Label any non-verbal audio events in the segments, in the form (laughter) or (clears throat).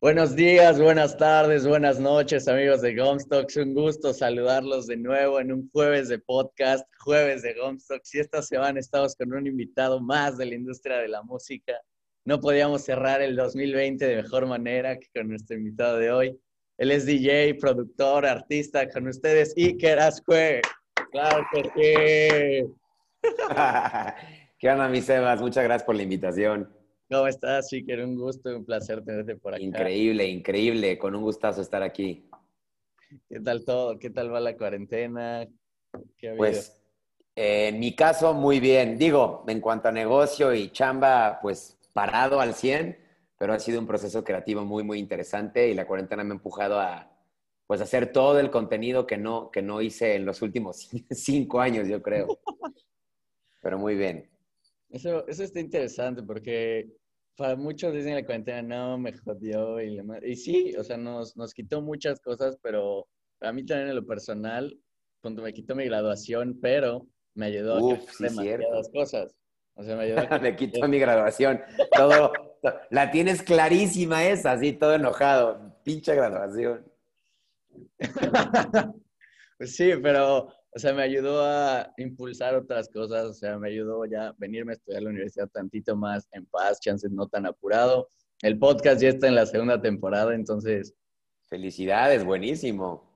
Buenos días, buenas tardes, buenas noches, amigos de Gomstocks. Un gusto saludarlos de nuevo en un jueves de podcast, jueves de Gomstocks. Y esta semana estamos con un invitado más de la industria de la música. No podíamos cerrar el 2020 de mejor manera que con nuestro invitado de hoy. Él es DJ, productor, artista. Con ustedes, Iker Azcue. Claro que sí. (laughs) ¿Qué onda, mis Sebas? Muchas gracias por la invitación. ¿Cómo estás, Iker? Un gusto, un placer tenerte por acá. Increíble, increíble. Con un gustazo estar aquí. ¿Qué tal todo? ¿Qué tal va la cuarentena? pues, eh, en mi caso, muy bien. Digo, en cuanto a negocio y chamba, pues parado al 100, pero ha sido un proceso creativo muy, muy interesante y la cuarentena me ha empujado a, pues, hacer todo el contenido que no, que no hice en los últimos (laughs) cinco años, yo creo. (laughs) Pero muy bien. Eso, eso está interesante porque para muchos dicen la cuarentena, no, me jodió. Y, y sí, o sea, nos, nos quitó muchas cosas, pero a mí también en lo personal, cuando me quitó mi graduación, pero me ayudó a hacer demasiadas cosas. O sea, me ayudó a... (laughs) me quitó mi graduación. Todo, la tienes clarísima esa, así, todo enojado. Pinche graduación. (laughs) pues sí, pero o sea, me ayudó a impulsar otras cosas, o sea, me ayudó ya a venirme a estudiar a la universidad tantito más en paz, chances no tan apurado. El podcast ya está en la segunda temporada, entonces... Felicidades, buenísimo.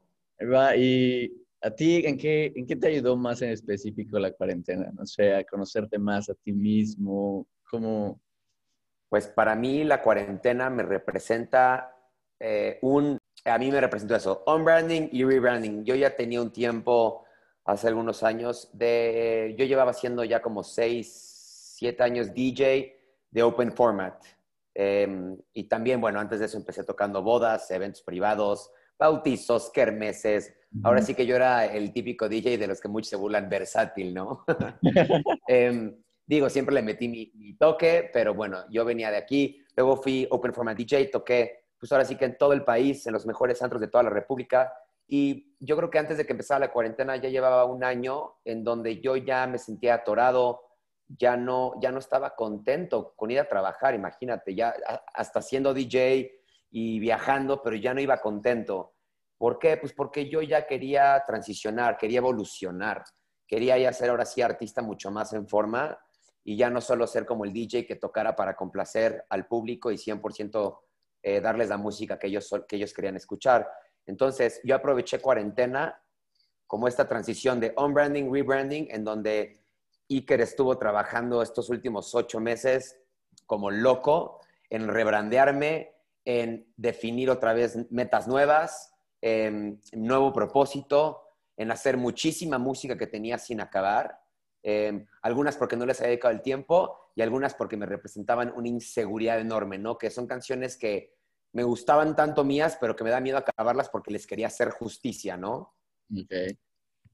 Y a ti, ¿en qué, ¿en qué te ayudó más en específico la cuarentena? No sé, a conocerte más a ti mismo, ¿cómo...? Pues para mí la cuarentena me representa eh, un... A mí me representa eso, on-branding y rebranding. Yo ya tenía un tiempo hace algunos años. De, yo llevaba siendo ya como 6, 7 años DJ de Open Format. Em, y también, bueno, antes de eso empecé tocando bodas, eventos privados, bautizos, kermeses. Ahora sí que yo era el típico DJ de los que muchos se burlan versátil, ¿no? (laughs) Em, digo, siempre le metí mi, mi, toque, pero bueno, yo venía de aquí. Luego fui Open Format DJ, toqué, pues ahora sí que en todo el país, en los mejores antros de toda la República. Y yo creo que antes de que empezara la cuarentena ya llevaba un año en donde yo ya me sentía atorado, ya no, ya no estaba contento con ir a trabajar, imagínate, ya hasta siendo DJ y viajando, pero ya no iba contento. ¿Por qué? Pues porque yo ya quería transicionar, quería evolucionar, quería ya ser ahora sí artista mucho más en forma y ya no solo ser como el DJ que tocara para complacer al público y 100% eh, darles la música que ellos, que ellos querían escuchar. Entonces, yo aproveché cuarentena como esta transición de on-branding, rebranding, en donde Iker estuvo trabajando estos últimos ocho meses como loco en rebrandearme, en definir otra vez metas nuevas, en nuevo propósito, en hacer muchísima música que tenía sin acabar, em, algunas porque no les había dedicado el tiempo y algunas porque me representaban una inseguridad enorme, ¿no? Que son canciones que me gustaban tanto mías, pero que me da miedo acabarlas porque les quería hacer justicia, ¿no? Okay.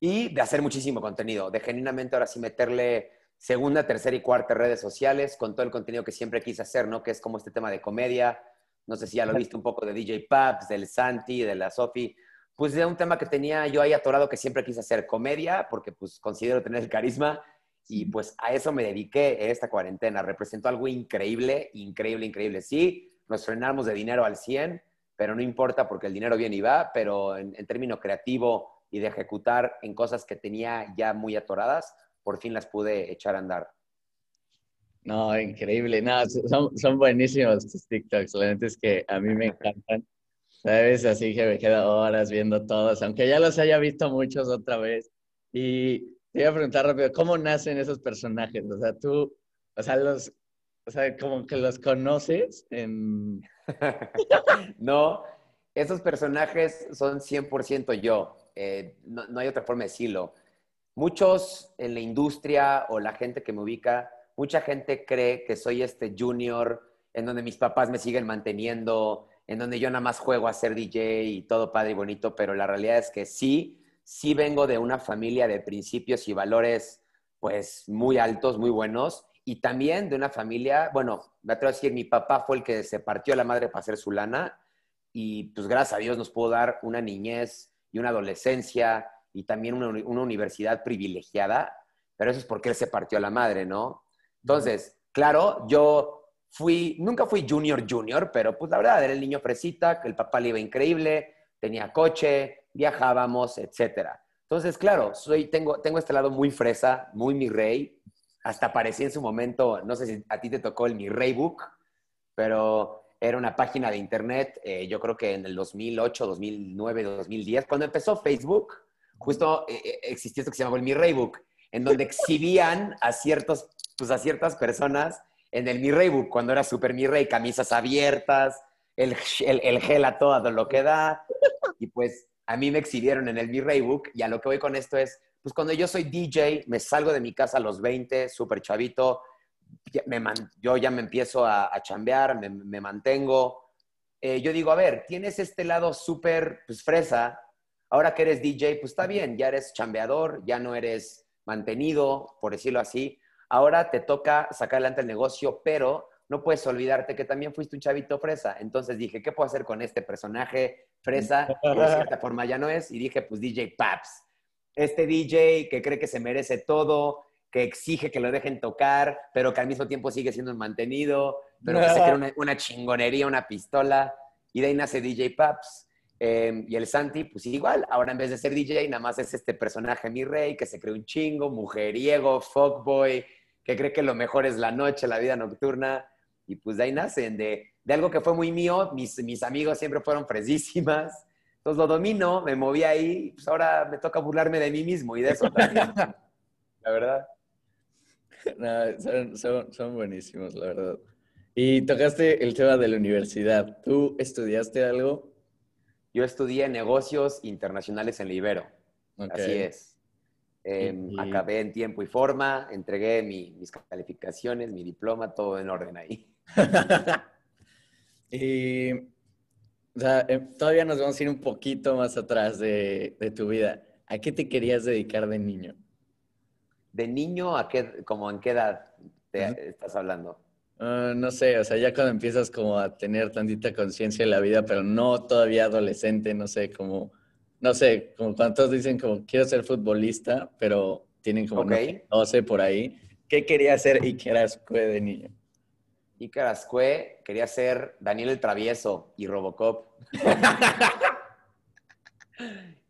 Y de hacer muchísimo contenido, de genuinamente ahora sí meterle segunda, tercera y cuarta redes sociales con todo el contenido que siempre quise hacer, ¿no? Que es como este tema de comedia. No sé si ya lo viste un poco de DJ Paps, del Santi, de la Sofi. Pues de un tema que tenía yo ahí atorado que siempre quise hacer, comedia, porque pues considero tener el carisma y pues a eso me dediqué esta cuarentena. Representó algo increíble, increíble, increíble. Sí, nos frenamos de dinero al 100, pero no importa porque el dinero viene y va, pero en, en término creativo y de ejecutar en cosas que tenía ya muy atoradas, por fin las pude echar a andar. No, increíble. No, son, son buenísimos tus TikToks. La verdad es que a mí me (laughs) encantan. ¿Sabes? Así que me quedo horas viendo todos, aunque ya los haya visto muchos otra vez. Y te iba a preguntar rápido, ¿cómo nacen esos personajes? O sea, tú, o sea, los, o sea, como que los conoces (laughs) no, esos personajes son 100% yo. Eh, no, hay otra forma de decirlo. Muchos en la industria o la gente que me ubica, mucha gente cree que soy este junior en donde mis papás me siguen manteniendo, en donde yo nada más juego a ser DJ y todo padre y bonito, pero la realidad es que sí, sí vengo de una familia de principios y valores pues muy altos, muy buenos, y también de una familia, bueno, me atrevo a decir, mi papá fue el que se partió la madre para hacer su lana y pues gracias a Dios nos pudo dar una niñez y una adolescencia y también una, una universidad privilegiada, pero eso es porque él se partió la madre, ¿no? Entonces, claro, yo fui, nunca fui junior junior, pero pues la verdad era el niño fresita, que el papá le iba increíble, tenía coche, viajábamos, etcétera. Entonces, claro, soy, tengo, tengo este lado muy fresa, muy mi rey. Hasta parecía en su momento, no sé si a ti te tocó el mi rey book, pero era una página de internet, eh, yo creo que en el 2008, 2009, 2010, cuando empezó Facebook, justo eh, eh, existía esto que se llamaba el Mi Raybook, en donde exhibían a, ciertos, pues a ciertas personas en el Mi Raybook, cuando era super Mi Rey, camisas abiertas, el, el, gel a todo lo que da, y pues a mí me exhibieron en el Mi Raybook, y a lo que voy con esto es, pues cuando yo soy DJ, me salgo de mi casa a los 20, súper chavito, yo ya me empiezo a, chambear, me, mantengo. Eh, yo digo, a ver, tienes este lado súper pues, fresa, ahora que eres DJ, pues está bien, ya eres chambeador, ya no eres mantenido, por decirlo así. Ahora te toca sacar adelante el negocio, pero no puedes olvidarte que también fuiste un chavito fresa. Entonces dije, ¿qué puedo hacer con este personaje fresa? (laughs) Que de cierta forma ya no es. Y dije, pues DJ Paps. Este DJ que cree que se merece todo, que exige que lo dejen tocar, pero que al mismo tiempo sigue siendo un mantenido, pero que se cree (laughs) una, chingonería, una pistola. Y de ahí nace DJ Paps. Em, y el Santi, pues igual, ahora en vez de ser DJ, nada más es este personaje, mi rey, que se cree un chingo, mujeriego, fuckboy, que cree que lo mejor es la noche, la vida nocturna. Y pues de ahí nacen, de, de algo que fue muy mío, mis, mis amigos siempre fueron fresísimas. Entonces lo domino, me moví ahí, pues ahora me toca burlarme de mí mismo y de eso también. (laughs) la verdad. No, son, son, buenísimos, la verdad. Y tocaste el tema de la universidad. ¿Tú estudiaste algo? Yo estudié negocios internacionales en Libero. Así es. Em, acabé en tiempo y forma, entregué mis calificaciones, mi diploma, todo en orden ahí. (laughs) y o sea, em, todavía nos vamos a ir un poquito más atrás de, de tu vida. ¿A qué te querías dedicar de niño? ¿De niño a qué, como en qué edad te estás hablando? Ah, no sé, o sea, ya cuando empiezas como a tener tantita conciencia de la vida, pero no todavía adolescente, no sé, como, no sé, como cuando todos dicen como quiero ser futbolista, pero tienen como no, sé por ahí. ¿Qué quería hacer Iker Ascue de niño? Ascue quería ser Daniel el Travieso y Robocop. (laughs)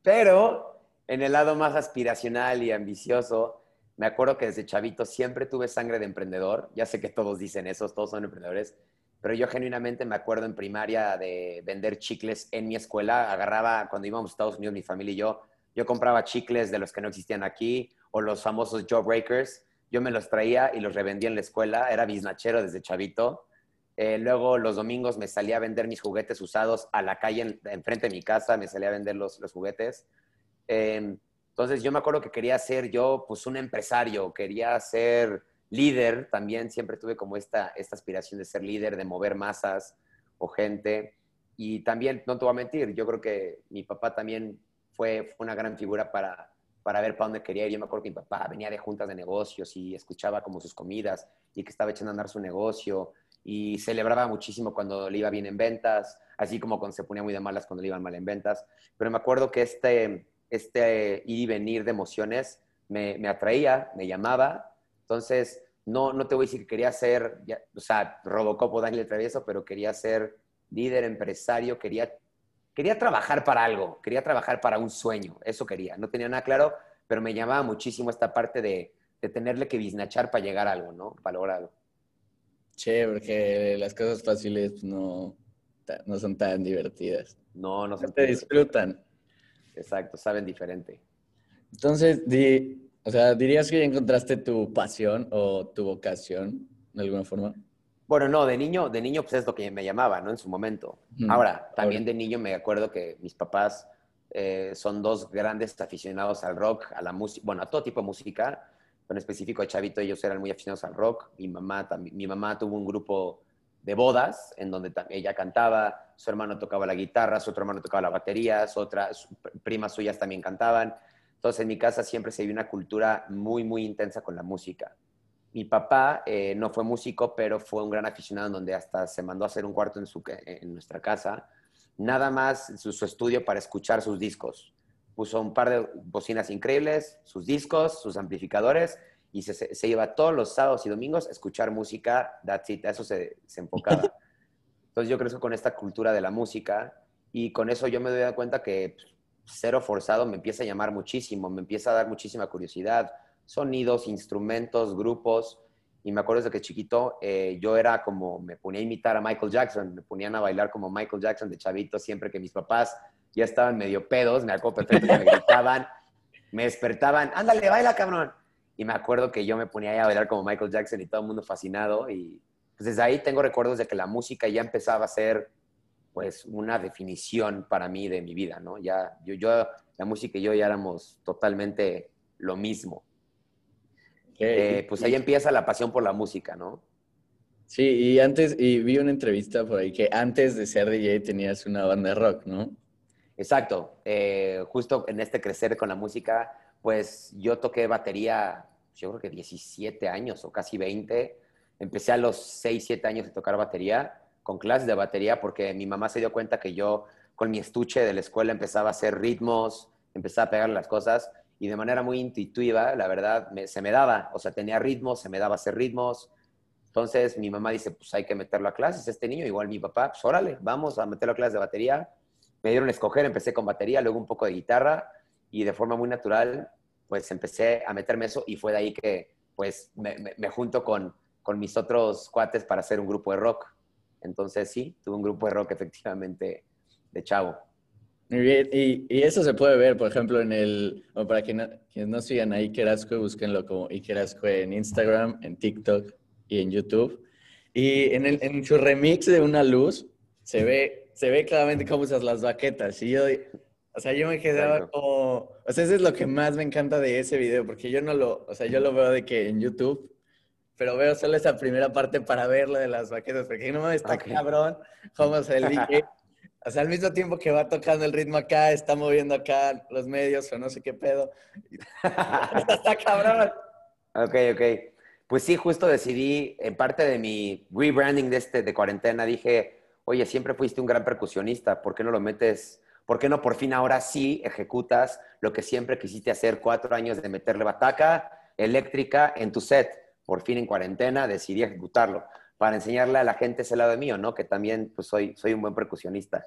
pero en el lado más aspiracional y ambicioso, me acuerdo que desde chavito siempre tuve sangre de emprendedor. Ya sé que todos dicen eso, todos son emprendedores, pero yo genuinamente me acuerdo en primaria de vender chicles en mi escuela. Agarraba, cuando íbamos a Estados Unidos, mi familia y yo, yo compraba chicles de los que no existían aquí o los famosos Jawbreakers. Yo me los traía y los revendía en la escuela. Era biznachero desde chavito. Eh, luego los domingos me salía a vender mis juguetes usados a la calle enfrente de mi casa. Me salía a vender los, los juguetes. Eh, entonces yo me acuerdo que quería ser yo pues un empresario, quería ser líder, también siempre tuve como esta, esta aspiración de ser líder, de mover masas o gente. Y también, no te voy a mentir, yo creo que mi papá también fue una gran figura para, para ver para dónde quería ir. Yo me acuerdo que mi papá venía de juntas de negocios y escuchaba como sus comidas y que estaba echando a andar su negocio y celebraba muchísimo cuando le iba bien en ventas, así como cuando se ponía muy de malas cuando le iban mal en ventas. Pero me acuerdo que este, este ir y venir de emociones me, atraía, me llamaba. Entonces, no, no te voy a decir que quería ser, o sea, Robocop o Daniel Travieso, pero quería ser líder, empresario, quería, quería trabajar para algo, quería trabajar para un sueño, eso quería. No tenía nada claro, pero me llamaba muchísimo esta parte de, de tenerle que biznachar para llegar a algo, ¿no? Para lograr algo. Che, porque las cosas fáciles no, no son tan divertidas. No, no se te disfrutan. Exacto, saben diferente. Entonces, o sea, ¿dirías que ya encontraste tu pasión o tu vocación de alguna forma? Bueno, no, de niño, de niño pues es lo que me llamaba, ¿no? En su momento. Ahora, también de niño me acuerdo que mis papás eh, son dos grandes aficionados al rock, a la música, bueno, a todo tipo de música, pero en específico de chavito ellos eran muy aficionados al rock. Mi mamá, mi mamá tuvo un grupo de bodas, en donde ella cantaba, su hermano tocaba la guitarra, su otro hermano tocaba la batería, su otras primas suyas también cantaban. Entonces en mi casa siempre se vio una cultura muy, muy intensa con la música. Mi papá eh, no fue músico, pero fue un gran aficionado donde hasta se mandó a hacer un cuarto en, su, en nuestra casa, nada más su, su estudio para escuchar sus discos. Puso un par de bocinas increíbles, sus discos, sus amplificadores, y se, se, iba todos los sábados y domingos a escuchar música, that's it, a eso se, se enfocaba. (laughs) Entonces yo crezco con esta cultura de la música y con eso yo me doy cuenta que pues, cero forzado me empieza a llamar muchísimo, me empieza a dar muchísima curiosidad, sonidos, instrumentos, grupos. Y me acuerdo de que chiquito eh, yo era como, me ponía a imitar a Michael Jackson, me ponían a bailar como Michael Jackson de chavito, siempre que mis papás ya estaban medio pedos, me acuerdo perfecto que me (laughs) gritaban, me despertaban, ándale, baila cabrón. Y me acuerdo que yo me ponía a bailar como Michael Jackson y todo el mundo fascinado. Y pues desde ahí tengo recuerdos de que la música ya empezaba a ser pues una definición para mí de mi vida, ¿no? Ya, yo, yo la música y yo ya éramos totalmente lo mismo. Eh, pues ahí empieza la pasión por la música, ¿no? Sí, y antes, y vi una entrevista por ahí que antes de ser DJ tenías una banda de rock, ¿no? Exacto. Eh, justo en este crecer con la música, pues yo toqué batería, yo creo que 17 años o casi 20. Empecé a los 6, 7 años de tocar batería, con clases de batería, porque mi mamá se dio cuenta que yo con mi estuche de la escuela empezaba a hacer ritmos, empezaba a pegar las cosas y de manera muy intuitiva, la verdad, se me daba, o sea, tenía ritmos, se me daba hacer ritmos. Entonces mi mamá dice, pues hay que meterlo a clases, este niño, igual mi papá, pues órale, vamos a meterlo a clases de batería. Me dieron a escoger, empecé con batería, luego un poco de guitarra y de forma muy natural, pues empecé a meterme eso y fue de ahí que, pues, me, junto con, con mis otros cuates para hacer un grupo de rock. Entonces sí, tuve un grupo de rock efectivamente de chavo. Muy bien, y, y, eso se puede ver, por ejemplo, en el, o para quienes no, no sigan a Iker Ascue, búsquenlo como Iker Ascue en Instagram, en TikTok y en YouTube. Y en, el, en su remix de Una Luz se ve, se ve claramente cómo usas las baquetas. Y yo, o sea, yo me quedaba como, o sea, eso es lo que más me encanta de ese video, porque yo no lo, o sea, yo lo veo de que en YouTube, pero veo solo esa primera parte para ver lo de las baquetas, porque no me está okay. cabrón cómo se el (laughs) O sea, al mismo tiempo que va tocando el ritmo acá, está moviendo acá los medios o no sé qué pedo. (laughs) está cabrón. Ok, ok. Pues sí, justo decidí, en parte de mi rebranding de, este, de cuarentena, dije, oye, siempre fuiste un gran percusionista, ¿por qué no lo metes? ¿Por qué no por fin ahora sí ejecutas lo que siempre quisiste hacer cuatro años de meterle bataca eléctrica en tu set? Por fin en cuarentena decidí ejecutarlo para enseñarle a la gente ese lado mío, ¿no? Que también pues, soy, soy un buen percusionista.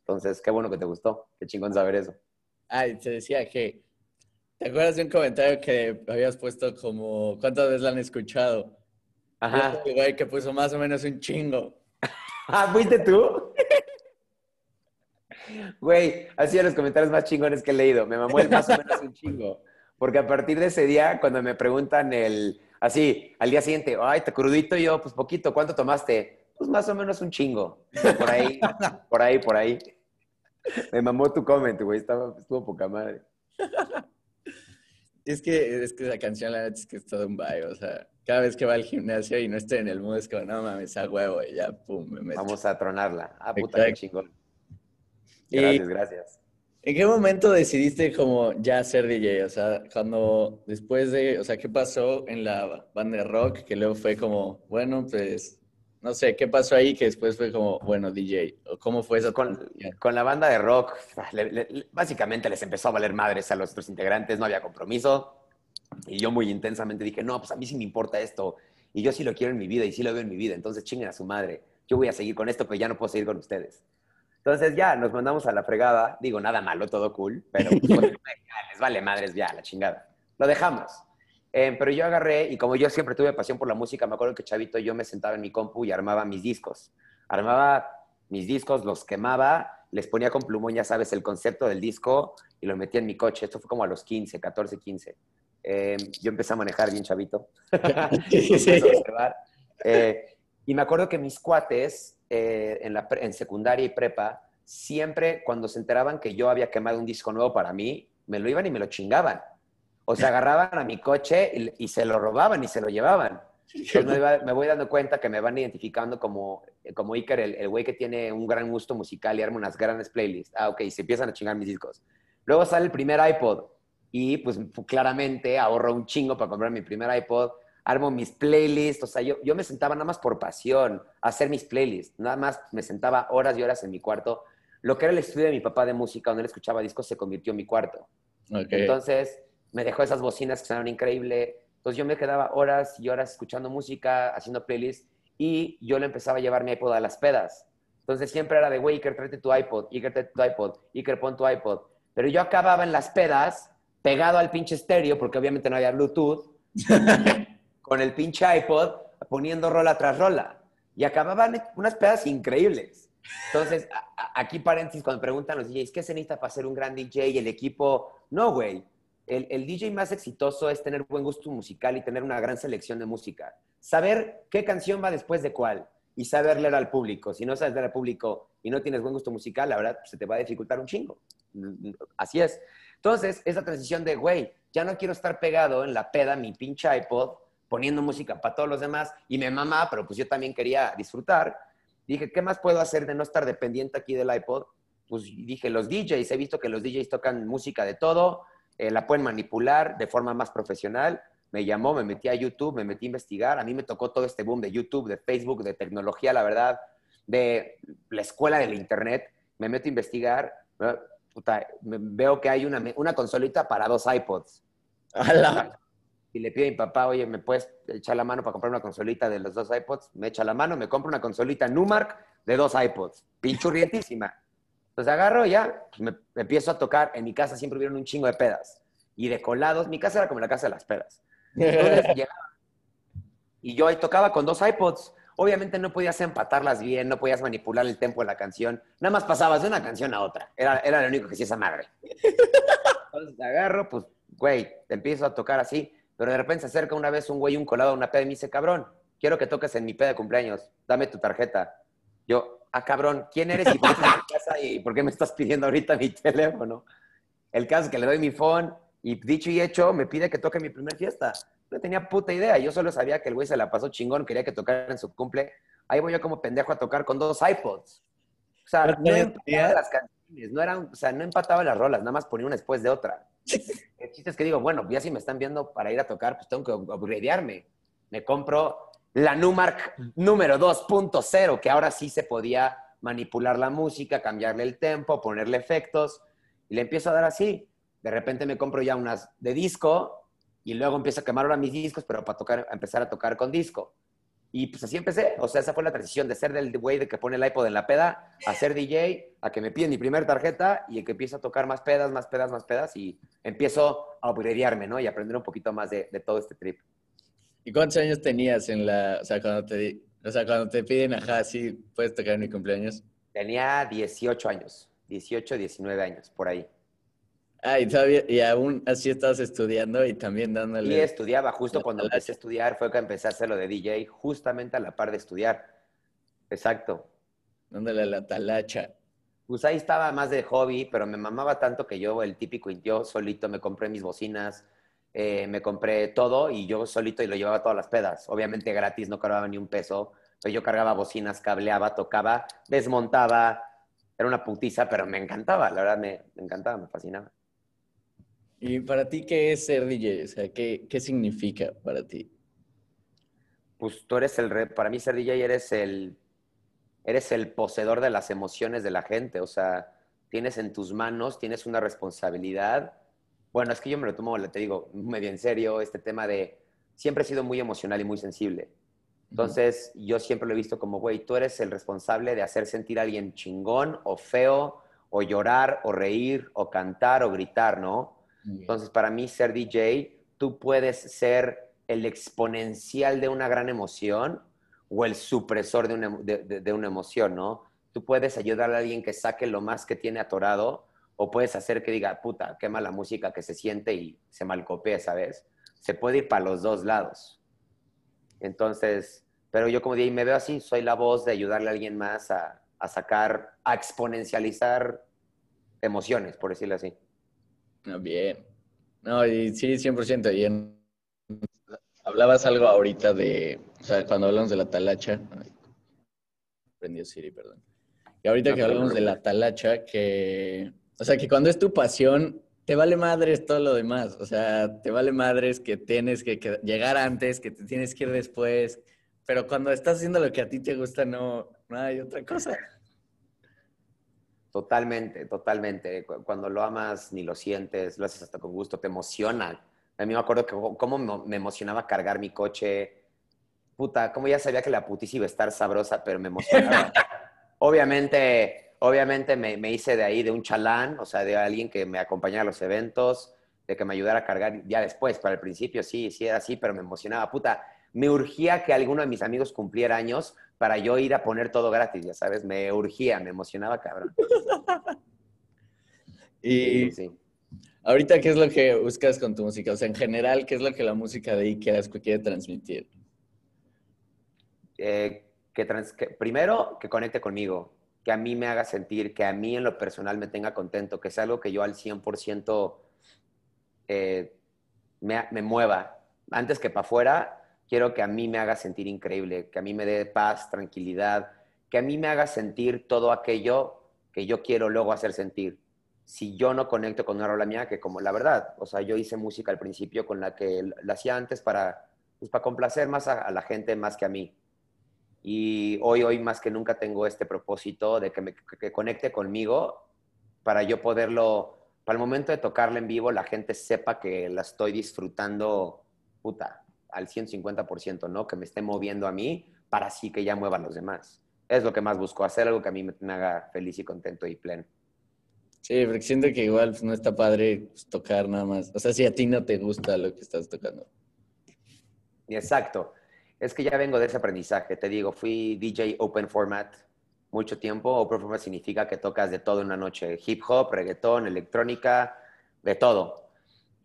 Entonces, qué bueno que te gustó. Qué chingón saber eso. Ay, te decía que, ¿te acuerdas de un comentario que habías puesto como, ¿cuántas veces la han escuchado? Ajá. El güey que puso más o menos un chingo. (laughs) ah, ¿fuiste tú? Güey, ha sido los comentarios más chingones que he leído. Me mamó el más o menos un chingo. Porque a partir de ese día, cuando me preguntan el, Así, al día siguiente, ay, te crudito yo, pues poquito, ¿cuánto tomaste? Pues más o menos un chingo. Por ahí, (laughs) por ahí, por ahí. Me mamó tu comment, güey, estaba, estuvo poca madre. Es que, es que esa canción, la verdad es que es todo un vibe, o sea, cada vez que va al gimnasio y no estoy en el mood, es como, no mames, a huevo, y ya, pum, me meto. Vamos a tronarla. Ah, puta, qué chingón. Gracias, gracias. ¿En qué momento decidiste como ya ser DJ? O sea, cuando después de, o sea, ¿qué pasó en la banda de rock? Que luego fue como, bueno, pues, no sé, ¿qué pasó ahí que después fue como, bueno, DJ? ¿O cómo fue eso? Con, con la banda de rock, le, le, básicamente les empezó a valer madres a los otros integrantes, no había compromiso. Y yo muy intensamente dije, no, pues a mí sí me importa esto. Y yo sí lo quiero en mi vida y sí lo veo en mi vida. Entonces chinguen a su madre. Yo voy a seguir con esto, pero ya no puedo seguir con ustedes. Entonces ya nos mandamos a la fregada. Digo, nada malo, todo cool, pero (laughs) pues, les vale madres ya, la chingada. Lo dejamos. Eh, pero yo agarré, y como yo siempre tuve pasión por la música, me acuerdo que chavito yo me sentaba en mi compu y armaba mis discos. Armaba mis discos, los quemaba, les ponía con plumón, ya sabes, el concepto del disco y lo metía en mi coche. Esto fue como a los 15, 14, 15. Eh, yo empecé a manejar bien chavito. (laughs) (laughs) eh, y me acuerdo que mis cuates eh, en, la, en secundaria y prepa, siempre cuando se enteraban que yo había quemado un disco nuevo para mí, me lo iban y me lo chingaban. O sea, (laughs) agarraban a mi coche y, y se lo robaban y se lo llevaban. Entonces me, va, me, voy dando cuenta que me van identificando como, como Iker, el güey que tiene un gran gusto musical y arma unas grandes playlists. Ah, ok, se empiezan a chingar mis discos. Luego sale el primer iPod y pues claramente ahorro un chingo para comprar mi primer iPod armo mis playlists, o sea, yo, yo me sentaba nada más por pasión a hacer mis playlists, nada más me sentaba horas y horas en mi cuarto. Lo que era el estudio de mi papá de música, donde él escuchaba discos, se convirtió en mi cuarto. Okay. Entonces, me dejó esas bocinas que sonaron increíble, Entonces yo me quedaba horas y horas escuchando música, haciendo playlists y yo le empezaba a llevar mi iPod a las pedas. Entonces siempre era de, güey, Iker, tráete tu iPod, Iker, tráete tu iPod, Iker, pon tu iPod. Pero yo acababa en las pedas pegado al pinche estéreo, porque obviamente no había Bluetooth, (laughs) con el pinche iPod poniendo rola tras rola. Y acababan unas pedas increíbles. Entonces, aquí paréntesis, cuando preguntan los DJs, ¿qué se necesita para ser un gran DJ? Y el equipo, no, güey. El, el, DJ más exitoso es tener buen gusto musical y tener una gran selección de música. Saber qué canción va después de cuál y saber leer al público. Si no sabes leer al público y no tienes buen gusto musical, la verdad, se te va a dificultar un chingo. Así es. Entonces, esa transición de, güey, ya no quiero estar pegado en la peda, mi pinche iPod, poniendo música para todos los demás y me mamá, pero pues yo también quería disfrutar. Dije, ¿qué más puedo hacer de no estar dependiente aquí del iPod? Pues dije, los DJs, he visto que los DJs tocan música de todo, eh, la pueden manipular de forma más profesional. Me llamó, me metí a YouTube, me metí a investigar. A mí me tocó todo este boom de YouTube, de Facebook, de tecnología, la verdad, de la escuela del Internet. Me meto a investigar. Puta, veo que hay una, una consolita para dos iPods y le pido a mi papá, oye, ¿me puedes echar la mano para comprar una consolita de los dos iPods? Me echa la mano, me compro una consolita Numark de dos iPods, pinchurrientísima. Entonces agarro ya, pues me, empiezo a tocar. En mi casa siempre hubieron un chingo de pedas. Y de colados, mi casa era como la casa de las pedas. Entonces (laughs) llegaba. Y yo ahí tocaba con dos iPods. Obviamente no podías empatarlas bien, no podías manipular el tempo de la canción. Nada más pasabas de una canción a otra. Era, era lo único que hacía esa madre. (laughs) Entonces agarro, pues, güey, te empiezo a tocar así. Pero de repente se acerca una vez un güey, un colado a una peda y me dice, cabrón, quiero que toques en mi peda de cumpleaños, dame tu tarjeta. Yo, ah, cabrón, ¿quién eres y por qué, casa y por qué me estás pidiendo ahorita mi (laughs) teléfono? El caso es que le doy mi phone y dicho y hecho, me pide que toque mi primer fiesta. No tenía puta idea, yo solo sabía que el güey se la pasó chingón, quería que tocara en su cumple. Ahí voy yo como pendejo a tocar con dos iPods. O sea, no empataba las canciones, no eran, o sea, no empataba las rolas, nada más ponía una después de otra. (laughs) Chiste es que digo, bueno, ya si me están viendo para ir a tocar, pues tengo que upgradearme. Me compro la Numark número 2.0, que ahora sí se podía manipular la música, cambiarle el tempo, ponerle efectos, y le empiezo a dar así. De repente me compro ya unas de disco, y luego empiezo a quemar ahora mis discos, pero para tocar, empezar a tocar con disco. Y pues así empecé. O sea, esa fue la transición de ser del güey de que pone el iPod en la peda a ser DJ, a que me piden mi primer tarjeta y que empiezo a tocar más pedas, más pedas, más pedas y empiezo a upgradearme, ¿no? Y aprender un poquito más de, todo este trip. ¿Y cuántos años tenías en la, o sea, cuando te, o sea, cuando te piden, ajá, sí, puedes tocar en mi cumpleaños? Tenía 18 años, 18, 19 años, por ahí. Ah, y, todavía, y aún así estabas estudiando y también dándole... Y estudiaba, justo cuando empecé a estudiar fue que empecé a hacer lo de DJ, justamente a la par de estudiar. Exacto. Dándole la talacha. Pues ahí estaba más de hobby, pero me mamaba tanto que yo, el típico yo solito me compré mis bocinas, eh, me compré todo y yo solito y lo llevaba a todas las pedas. Obviamente gratis, no cargaba ni un peso, pero yo cargaba bocinas, cableaba, tocaba, desmontaba. Era una putiza, pero me encantaba, la verdad me encantaba, me fascinaba. ¿Y para ti qué es ser DJ? O sea, ¿qué, qué significa para ti? Pues tú eres el, para mí ser DJ eres el, eres el poseedor de las emociones de la gente, o sea, tienes en tus manos, tienes una responsabilidad. Bueno, es que yo me lo tomo, te digo, medio en serio, este tema de, siempre he sido muy emocional y muy sensible. Entonces, yo siempre lo he visto como, güey, tú eres el responsable de hacer sentir a alguien chingón o feo, o llorar, o reír, o cantar, o gritar, ¿no? Entonces, para mí, ser DJ, tú puedes ser el exponencial de una gran emoción o el supresor de una, de, una emoción, ¿no? Tú puedes ayudar a alguien que saque lo más que tiene atorado o puedes hacer que diga, puta, qué mala música que se siente y se malcopea, ¿sabes? Se puede ir para los dos lados. Entonces, pero yo como DJ me veo así, soy la voz de ayudarle a alguien más a, a sacar, a exponencializar emociones, por decirlo así. Ah, bien. No, y sí, 100%. Y en, hablabas algo ahorita de, o sea, cuando hablamos de la talacha. prendió Siri, perdón. Y ahorita que hablamos de la talacha, que, o sea, que cuando es tu pasión, te vale madres todo lo demás. O sea, te vale madres que tienes que, llegar antes, que te tienes que ir después. Pero cuando estás haciendo lo que a ti te gusta, no, no hay otra cosa. Totalmente, totalmente. Cuando lo amas ni lo sientes, lo haces hasta con gusto, te emociona A mí me acuerdo que cómo me emocionaba cargar mi coche. Puta, como ya sabía que la putiza iba a estar sabrosa, pero me emocionaba. (laughs) obviamente, obviamente me, me, hice de ahí de un chalán, o sea, de alguien que me acompañara a los eventos, de que me ayudara a cargar ya después. Para el principio sí, sí era así, pero me emocionaba. Puta, me urgía que alguno de mis amigos cumpliera años para yo ir a poner todo gratis, ya sabes, me urgía, me emocionaba, cabrón. (laughs) y sí, ahorita, ¿qué es lo que buscas con tu música? O sea, en general, ¿qué es lo que la música de Iker quiere transmitir? Eh, que, primero, que conecte conmigo, que a mí me haga sentir, que a mí en lo personal me tenga contento, que sea algo que yo al 100% eh, me, me mueva. Antes que para afuera, quiero que a mí me haga sentir increíble, que a mí me dé paz, tranquilidad, que a mí me haga sentir todo aquello que yo quiero luego hacer sentir. Si yo no conecto con una rola mía, que como la verdad, o sea, yo hice música al principio con la que la hacía antes para, pues, para complacer más a, la gente más que a mí. Y hoy, hoy más que nunca tengo este propósito de que, me, que conecte conmigo para yo poderlo, para el momento de tocarla en vivo, la gente sepa que la estoy disfrutando, puta, al 150%, ¿no? Que me esté moviendo a mí para así que ya mueva a los demás. Es lo que más busco, hacer algo que a mí me, haga feliz y contento y pleno. Sí, porque siento que igual pues, no está padre pues, tocar nada más. O sea, si a ti no te gusta lo que estás tocando. Exacto. Es que ya vengo de ese aprendizaje. Te digo, fui DJ Open Format mucho tiempo. Open Format significa que tocas de todo en una noche. Hip hop, reggaetón, electrónica, de todo.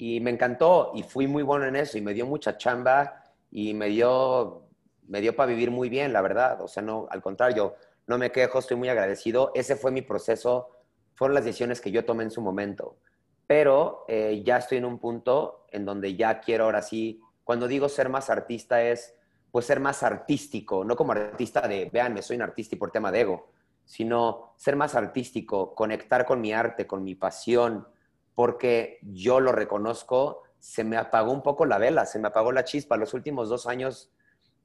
Y me encantó y fui muy bueno en eso y me dio mucha chamba y me dio, me dio para vivir muy bien, la verdad. O sea, no, al contrario, no me quejo, estoy muy agradecido. Ese fue mi proceso, fueron las decisiones que yo tomé en su momento. Pero eh, ya estoy en un punto en donde ya quiero ahora sí, cuando digo ser más artista es pues ser más artístico, no como artista de, vean, soy un artista y por tema de ego, sino ser más artístico, conectar con mi arte, con mi pasión, porque yo lo reconozco, se me apagó un poco la vela, se me apagó la chispa. Los últimos dos años,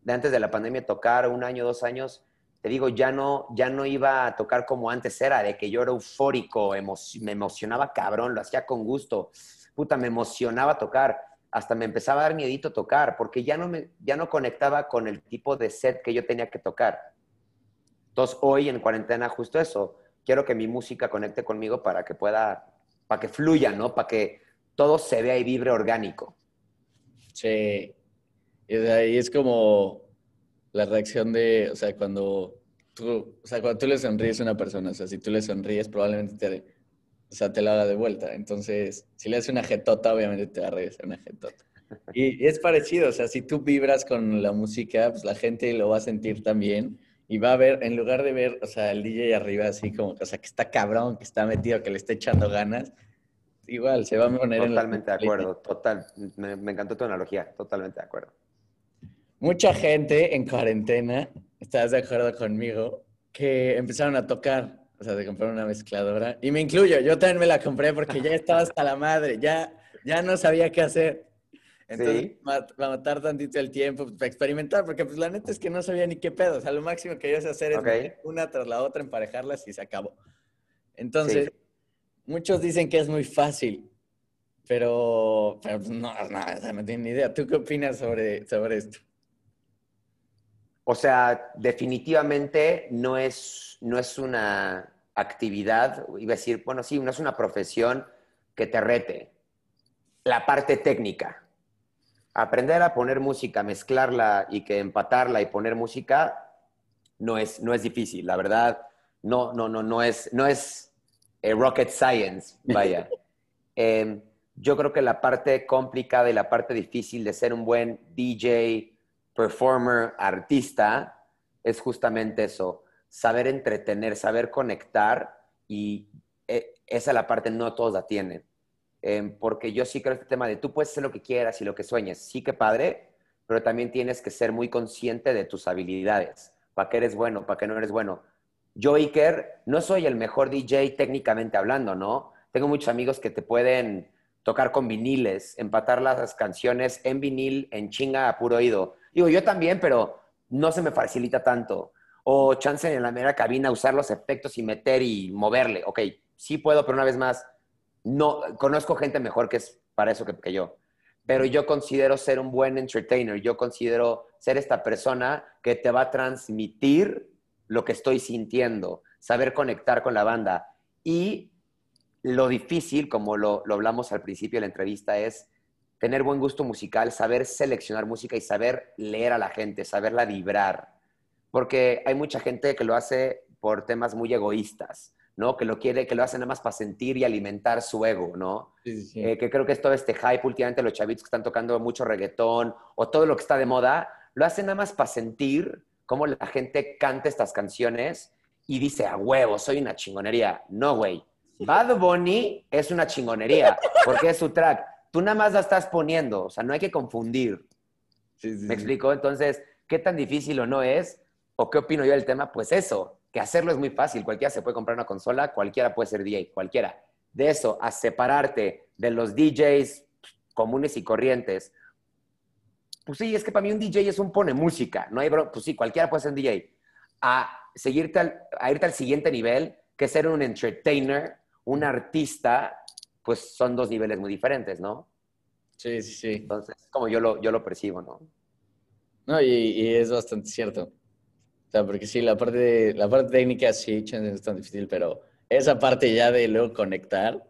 de antes de la pandemia, tocar un año, dos años, te digo, ya no, ya no iba a tocar como antes era, de que yo era eufórico, me emocionaba cabrón, lo hacía con gusto, puta, me emocionaba tocar, hasta me empezaba a dar miedito tocar, porque ya no, me, ya no conectaba con el tipo de set que yo tenía que tocar. Entonces, hoy en cuarentena, justo eso, quiero que mi música conecte conmigo para que pueda para que fluya, ¿no? Para que todo se vea y vibre orgánico. Sí. Y ahí es como la reacción de, o sea, cuando tú, o sea, cuando tú le sonríes a una persona, o sea, si tú le sonríes, probablemente te, o sea, te la haga de vuelta. Entonces, si le haces una jetota, obviamente te va a regresar una jetota. Y, es parecido, o sea, si tú vibras con la música, pues la gente lo va a sentir también y va a ver, en lugar de ver, o sea, el DJ arriba así como, o sea, que está cabrón, que está metido, que le está echando ganas, igual se va a poner Totalmente de acuerdo, total. Me, encantó tu analogía, totalmente de acuerdo. Mucha gente en cuarentena, ¿estás de acuerdo conmigo? Que empezaron a tocar, o sea, de comprar una mezcladora. Y me incluyo, yo también me la compré porque ya estaba hasta la madre, ya, ya no sabía qué hacer. Entonces, va a matar tantito el tiempo pues, para experimentar, porque pues la neta es que no sabía ni qué pedo. O sea, lo máximo que yo sé hacer es una tras la otra, emparejarlas y se acabó. Entonces, muchos dicen que es muy fácil, pero, pues, no, no, no tienen ni idea. ¿Tú qué opinas sobre, sobre esto? O sea, definitivamente no es, no es una actividad, iba a decir, bueno, sí, no es una profesión que te rete. La parte técnica, aprender a poner música, mezclarla y que empatarla y poner música no es, no es difícil, la verdad. No, no, no, no es, no es eh, rocket science, vaya. (laughs) Em, yo creo que la parte complicada y la parte difícil de ser un buen DJ, performer, artista, es justamente eso, saber entretener, saber conectar y eh, esa es la parte no todos la tienen. Em, porque yo sí creo este tema de tú puedes hacer lo que quieras y lo que sueñes, sí que padre, pero también tienes que ser muy consciente de tus habilidades, para qué eres bueno, para qué no eres bueno. Yo, Iker, no soy el mejor DJ técnicamente hablando, ¿no? Tengo muchos amigos que te pueden tocar con viniles, empatar las canciones en vinil, en chinga a puro oído. Digo, yo también, pero no se me facilita tanto. O chance en la mera cabina usar los efectos y meter y moverle. Ok, sí puedo, pero una vez más, no, conozco gente mejor que es para eso que, yo. pero yo considero ser un buen entertainer, yo considero ser esta persona que te va a transmitir lo que estoy sintiendo, saber conectar con la banda. Y lo difícil, como lo, lo hablamos al principio de la entrevista, es tener buen gusto musical, saber seleccionar música y saber leer a la gente, saberla vibrar. Porque hay mucha gente que lo hace por temas muy egoístas, ¿no? Que lo quiere, que lo hace nada más para sentir y alimentar su ego, ¿no? Eh, que creo que es todo este hype últimamente, los chavitos que están tocando mucho reggaetón o todo lo que está de moda, lo hacen nada más para sentir cómo la gente canta estas canciones y dice, a huevo, soy una chingonería. No, güey. Bad Bunny es una chingonería porque es su track. Tú nada más la estás poniendo, o sea, no hay que confundir. ¿Me explico? Entonces, ¿qué tan difícil o no es? ¿O qué opino yo del tema? Pues eso, que hacerlo es muy fácil. Cualquiera se puede comprar una consola, cualquiera puede ser DJ, cualquiera. De eso, a separarte de los DJs comunes y corrientes. Pues sí, es que para mí un DJ es un pone música, no hay pues sí, cualquiera puede ser un DJ. A seguirte a irte al siguiente nivel, que ser un entertainer, un artista, pues son dos niveles muy diferentes, ¿no? Sí, sí, sí. Entonces, como yo lo, yo lo percibo, ¿no? No, y, es bastante cierto. Sea, porque sí, la parte, la parte técnica sí, es tan difícil, pero esa parte ya de luego conectar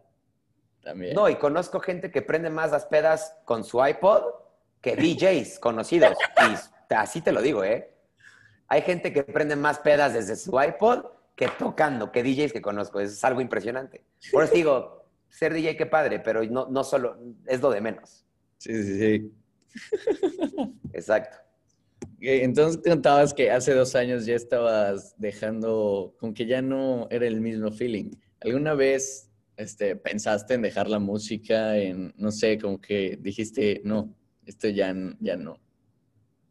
también. No, y conozco gente que prende más las pedas con su iPod que DJs (laughs) conocidos. Y así te lo digo, ¿eh? Hay gente que prende más pedas desde su iPod que tocando, que DJs que conozco. Es algo impresionante. Por eso digo, ser DJ qué padre, pero no, no solo, es lo de menos. Sí, sí, sí. Exacto. Entonces contabas que hace dos años ya estabas dejando, con que ya no era el mismo feeling. ¿Alguna vez este, pensaste en dejar la música, en, no sé, como que dijiste, no, esto ya, ya no?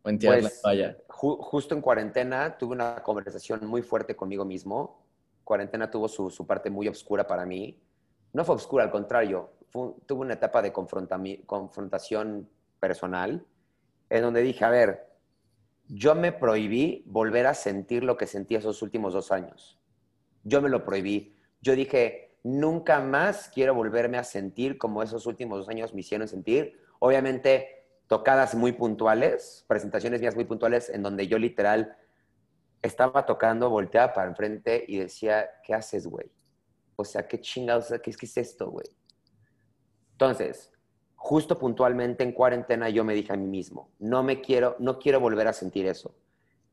O en la falla. Pues, justo en cuarentena tuve una conversación muy fuerte conmigo mismo. Cuarentena tuvo su, su parte muy oscura para mí no fue oscura, al contrario, tuve una etapa de confrontación personal en donde dije, a ver, yo me prohibí volver a sentir lo que sentí esos últimos dos años. Yo me lo prohibí. Yo dije, nunca más quiero volverme a sentir como esos últimos dos años me hicieron sentir. Obviamente, tocadas muy puntuales, presentaciones mías muy puntuales, en donde yo literal estaba tocando, volteaba para enfrente y decía, ¿qué haces, güey? O sea, qué chingados, ¿qué es, qué es esto, güey? Entonces, justo puntualmente en cuarentena yo me dije a mí mismo, no me quiero, no quiero volver a sentir eso.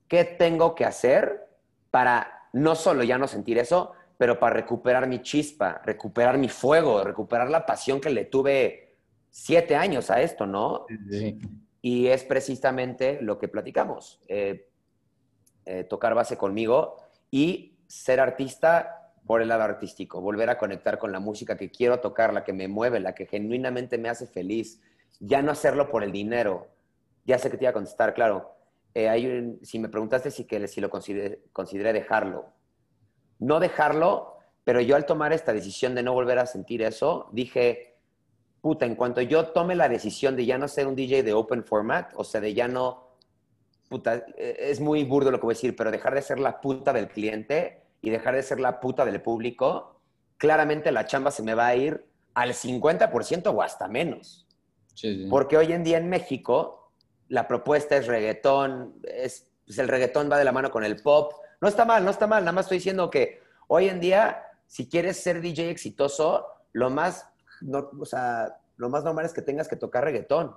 ¿Qué tengo que hacer para no solo ya no sentir eso, pero para recuperar mi chispa, recuperar mi fuego, recuperar la pasión que le tuve siete años a esto, ¿no? Sí. Y es precisamente lo que platicamos. Eh, eh, tocar base conmigo y ser artista por el lado artístico, volver a conectar con la música que quiero tocar, la que me mueve, la que genuinamente me hace feliz, ya no hacerlo por el dinero. Ya sé que te iba a contestar, claro. Eh, si me preguntaste si, que, si lo consideré, dejarlo. No dejarlo, pero yo al tomar esta decisión de no volver a sentir eso, dije, puta, en cuanto yo tome la decisión de ya no ser un DJ de open format, o sea, de ya no, puta, e, es muy burdo lo que voy a decir, pero dejar de ser la puta del cliente, y dejar de ser la puta del público, claramente la chamba se me va a ir al 50% o hasta menos. Porque hoy en día en México la propuesta es reggaetón, es, pues el reggaetón va de la mano con el pop. No está mal, no está mal, nada más estoy diciendo que hoy en día, si quieres ser DJ exitoso, lo más, o sea, lo más normal es que tengas que tocar reggaetón.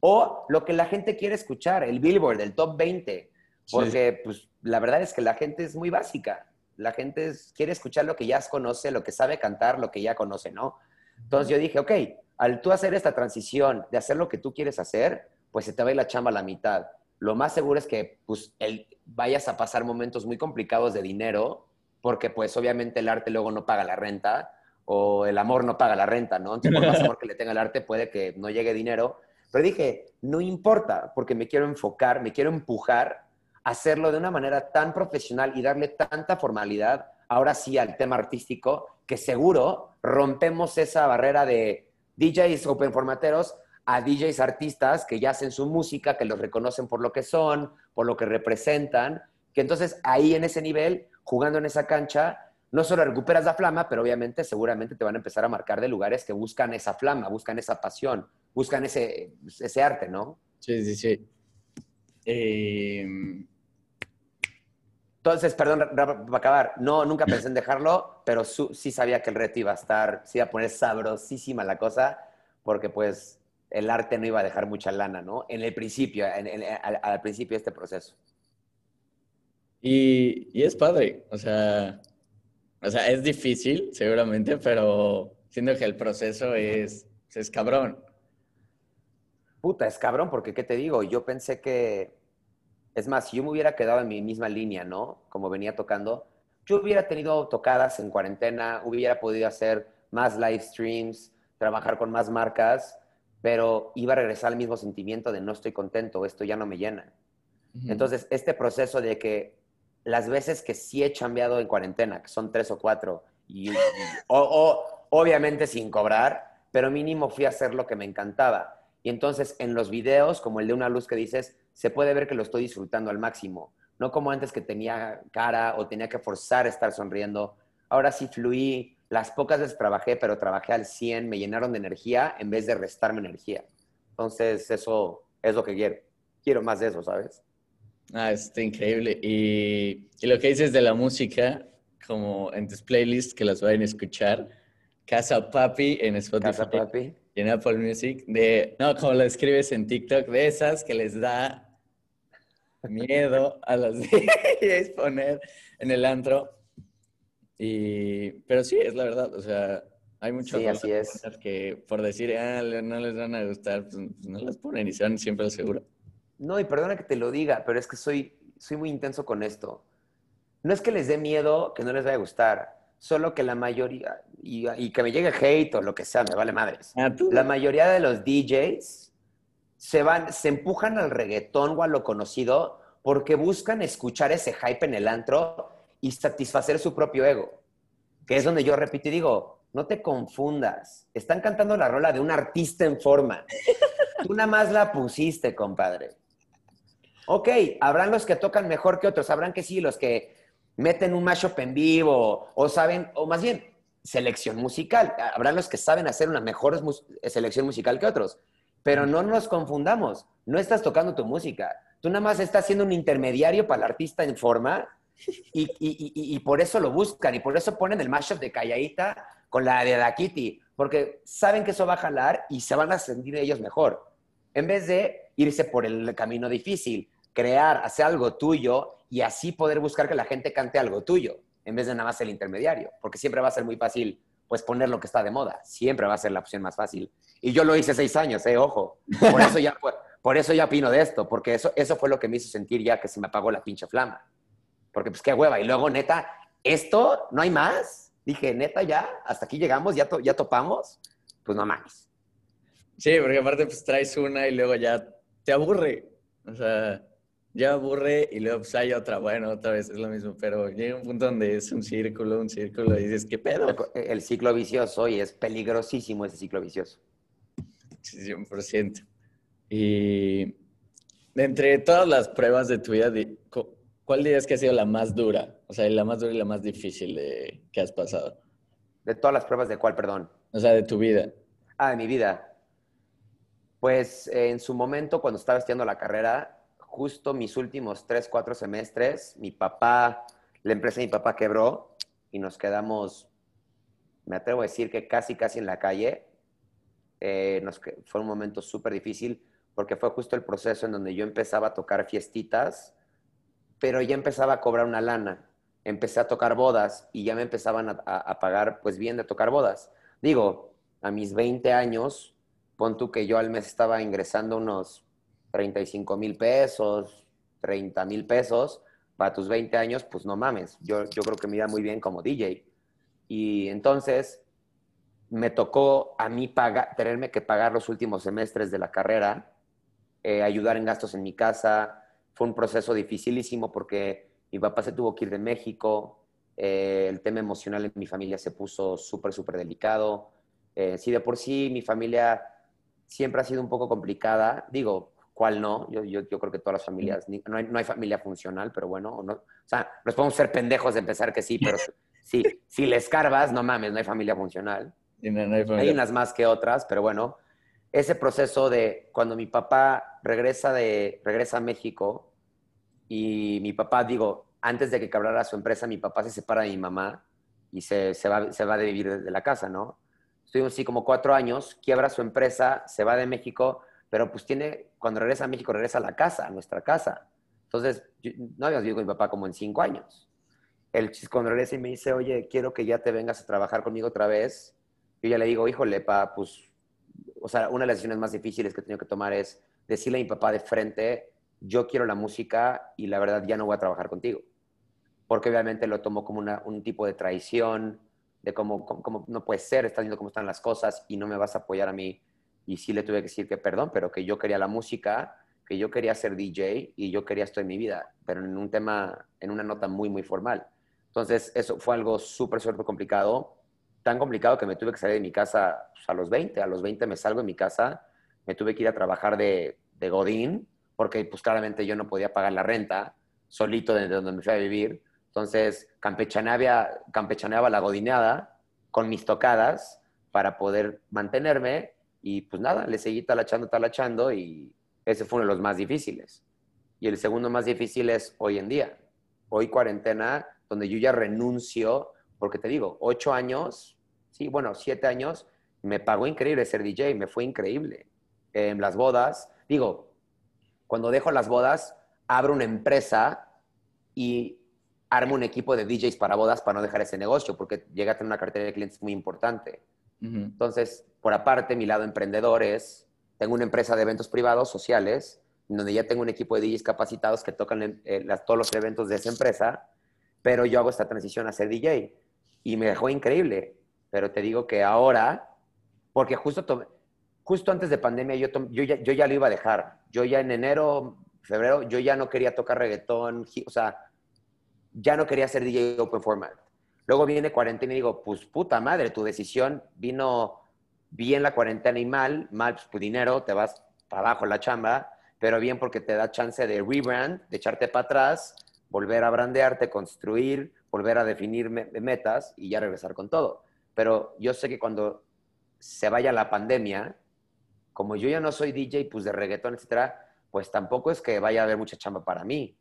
O lo que la gente quiere escuchar, el Billboard, el top 20. Porque, pues, la verdad es que la gente es muy básica. La gente quiere escuchar lo que ya conoce, lo que sabe cantar, lo que ya conoce, ¿no? Entonces yo dije, ok, al tú hacer esta transición de hacer lo que tú quieres hacer, pues se te va a ir la chamba a la mitad. Lo más seguro es que pues, el, vayas a pasar momentos muy complicados de dinero, porque pues obviamente el arte luego no paga la renta, o el amor no paga la renta, ¿no? Entonces, por más amor que le tenga el arte, puede que no llegue dinero. Pero dije, no importa, porque me quiero enfocar, me quiero empujar hacerlo de una manera tan profesional y darle tanta formalidad, ahora sí, al tema artístico, que seguro rompemos esa barrera de DJs open formateros a DJs artistas que ya hacen su música, que los reconocen por lo que son, por lo que representan, que entonces ahí en ese nivel, jugando en esa cancha, no solo recuperas la flama, pero obviamente seguramente te van a empezar a marcar de lugares que buscan esa flama, buscan esa pasión, buscan ese, ese arte, ¿no? Sí, sí, sí. Em, Entonces, perdón, para acabar, no, nunca pensé en dejarlo, pero sí sabía que el reto iba a estar, sí iba a poner sabrosísima la cosa, porque pues el arte no iba a dejar mucha lana, ¿no? En el principio, al, principio de este proceso. Y, y es padre, o sea, o sea, es difícil, seguramente, pero siento que el proceso es, es cabrón. Puta, es cabrón, porque ¿qué te digo? Yo pensé que, es más, si yo me hubiera quedado en mi misma línea, ¿no? Como venía tocando, yo hubiera tenido tocadas en cuarentena, hubiera podido hacer más live streams, trabajar con más marcas, pero iba a regresar al mismo sentimiento de no estoy contento, esto ya no me llena. Entonces, este proceso de que las veces que sí he chambeado en cuarentena, que son tres o cuatro, y, (laughs) o, obviamente sin cobrar, pero mínimo fui a hacer lo que me encantaba. Y entonces en los videos, como el de una luz que dices, se puede ver que lo estoy disfrutando al máximo. No como antes que tenía cara o tenía que forzar estar sonriendo. Ahora sí fluí. Las pocas veces trabajé, pero trabajé al 100, me llenaron de energía en vez de restarme energía. Entonces eso es lo que quiero. Quiero más de eso, ¿sabes? Ah, está increíble. Y, lo que dices de la música, como en tus playlists que las vayan a escuchar, Casa Papi en Spotify. Casa Papi. Y en Apple Music, de, no, como lo escribes en TikTok, de esas que les da miedo a los (laughs) DJs poner en el antro. Y, pero sí, es la verdad, o sea, hay muchas cosas que por decir, ah, no les van a gustar, pues, pues no las ponen y se van siempre al seguro. No, y perdona que te lo diga, pero es que soy, soy muy intenso con esto. No es que les dé miedo que no les vaya a gustar, solo que la mayoría, y, que me llegue hate o lo que sea, me vale madres. Ah, la mayoría de los DJs se van, se empujan al reggaetón o a lo conocido porque buscan escuchar ese hype en el antro y satisfacer su propio ego. Que es donde yo repito y digo, no te confundas. Están cantando la rola de un artista en forma. Tú nada más la pusiste, compadre. Ok, habrán los que tocan mejor que otros, habrán que sí, los que meten un mashup en vivo o saben, o más bien, selección musical. Habrán los que saben hacer una mejor selección musical que otros. Pero no nos confundamos, no estás tocando tu música. Tú nada más estás siendo un intermediario para el artista en forma y, y, por eso lo buscan y por eso ponen el mashup de Calladita con la de Da Kitty, porque saben que eso va a jalar y se van a sentir ellos mejor. En vez de irse por el camino difícil, crear, hacer algo tuyo y así poder buscar que la gente cante algo tuyo, en vez de nada más el intermediario, porque siempre va a ser muy fácil pues poner lo que está de moda, siempre va a ser la opción más fácil. Y yo lo hice seis años, eh, ojo, por eso ya, por, eso ya opino de esto, porque eso, eso fue lo que me hizo sentir ya que se me apagó la pinche flama. Porque pues qué hueva, y luego neta, esto, no hay más. Dije, neta, ya, hasta aquí llegamos, ya, ya topamos, pues no más. Sí, porque aparte pues traes una y luego ya te aburre. O sea, ya aburre y luego pues hay otra, bueno, otra vez es lo mismo, pero llega un punto donde es un círculo, un círculo y dices, ¿qué pedo? El ciclo vicioso y es peligrosísimo ese ciclo vicioso. Sí, 100%. Y entre todas las pruebas de tu vida, ¿cuál dirías que ha sido la más dura? O sea, la más dura y la más difícil de, que has pasado. ¿De todas las pruebas de cuál, perdón? O sea, de tu vida. Ah, de mi vida. Pues en su momento, cuando estaba estudiando la carrera, justo mis últimos tres, cuatro semestres, mi papá, la empresa de mi papá quebró y nos quedamos, me atrevo a decir que casi, casi en la calle. Eh, fue un momento súper difícil porque fue justo el proceso en donde yo empezaba a tocar fiestitas, pero ya empezaba a cobrar una lana. Empecé a tocar bodas y ya me empezaban a, a pagar pues bien de tocar bodas. Digo, a mis 20 años, pon tú que yo al mes estaba ingresando unos 35 mil pesos, 30 mil pesos, para tus 20 años, pues no mames, yo, yo creo que me iba muy bien como DJ. Y entonces me tocó a mí pagar, tenerme que pagar los últimos semestres de la carrera, eh, ayudar en gastos en mi casa. Fue un proceso dificilísimo porque mi papá se tuvo que ir de México, eh, el tema emocional en mi familia se puso súper, súper delicado. Eh, si de por sí mi familia siempre ha sido un poco complicada, digo, ¿Cuál no? Yo, yo, yo creo que todas las familias, no hay, no hay familia funcional, pero bueno, no, o sea, nos podemos ser pendejos de empezar que sí, pero Sí, si le escarbas, no mames, no hay familia funcional. hay, unas más que otras, pero bueno, ese proceso de cuando mi papá regresa, de, regresa a México y mi papá, digo, antes de que quebrara su empresa, mi papá se separa de mi mamá y se, se, va, se va de vivir de la casa, ¿no? Estuvimos así como cuatro años, quiebra su empresa, se va de México, pero pues tiene, cuando regresa a México, regresa a la casa, a nuestra casa. Entonces, no habíamos vivido con mi papá como en cinco años. El cuando regresa y me dice, oye, quiero que ya te vengas a trabajar conmigo otra vez, yo ya le digo, híjole, pa, pues, o sea, una de las decisiones más difíciles que he tenido que tomar es decirle a mi papá de frente, yo quiero la música y la verdad ya no voy a trabajar contigo. Porque obviamente lo tomo como un tipo de traición, de cómo, cómo, no puede ser, estás viendo cómo están las cosas y no me vas a apoyar a mí. Y sí le tuve que decir que perdón, pero que yo quería la música que yo quería ser DJ y yo quería esto en mi vida, pero en un tema, en una nota muy, muy formal. Entonces, eso fue algo súper, súper complicado, tan complicado que me tuve que salir de mi casa pues, a los 20, a los 20 me salgo de mi casa, me tuve que ir a trabajar de, de Godín, porque pues claramente yo no podía pagar la renta solito desde donde me fui a vivir. Entonces, campechaneaba, campechaneaba la godineada con mis tocadas para poder mantenerme y pues nada, le seguí talachando, talachando y ese fue uno de los más difíciles. Y el segundo más difícil es hoy en día. Hoy cuarentena, donde yo ya renuncio, porque te digo, ocho años, sí, bueno, siete años, me pagó increíble ser DJ, me fue increíble. En las bodas, digo, cuando dejo las bodas, abro una empresa y armo un equipo de DJs para bodas para no dejar ese negocio, porque llega a tener una cartera de clientes muy importante. Entonces, por aparte, mi lado emprendedor es tengo una empresa de eventos privados sociales, donde ya tengo un equipo de DJs capacitados que tocan eh, todos los eventos de esa empresa, pero yo hago esta transición a ser DJ y me dejó increíble. Pero te digo que ahora, porque justo, justo antes de pandemia yo, yo, ya, yo ya lo iba a dejar. Yo ya en enero, febrero, yo ya no quería tocar reggaetón, o sea, ya no quería ser DJ open format. Luego viene cuarentena y digo, pues puta madre, tu decisión vino bien la cuarentena y mal, mal pues, dinero, te vas para abajo la chamba, pero bien porque te da chance de rebrand, de echarte para atrás, volver a brandearte, construir, volver a definir metas y ya regresar con todo. Pero yo sé que cuando se vaya la pandemia, como yo ya no soy DJ, pues de reggaetón, etcétera, pues tampoco es que vaya a haber mucha chamba para mí.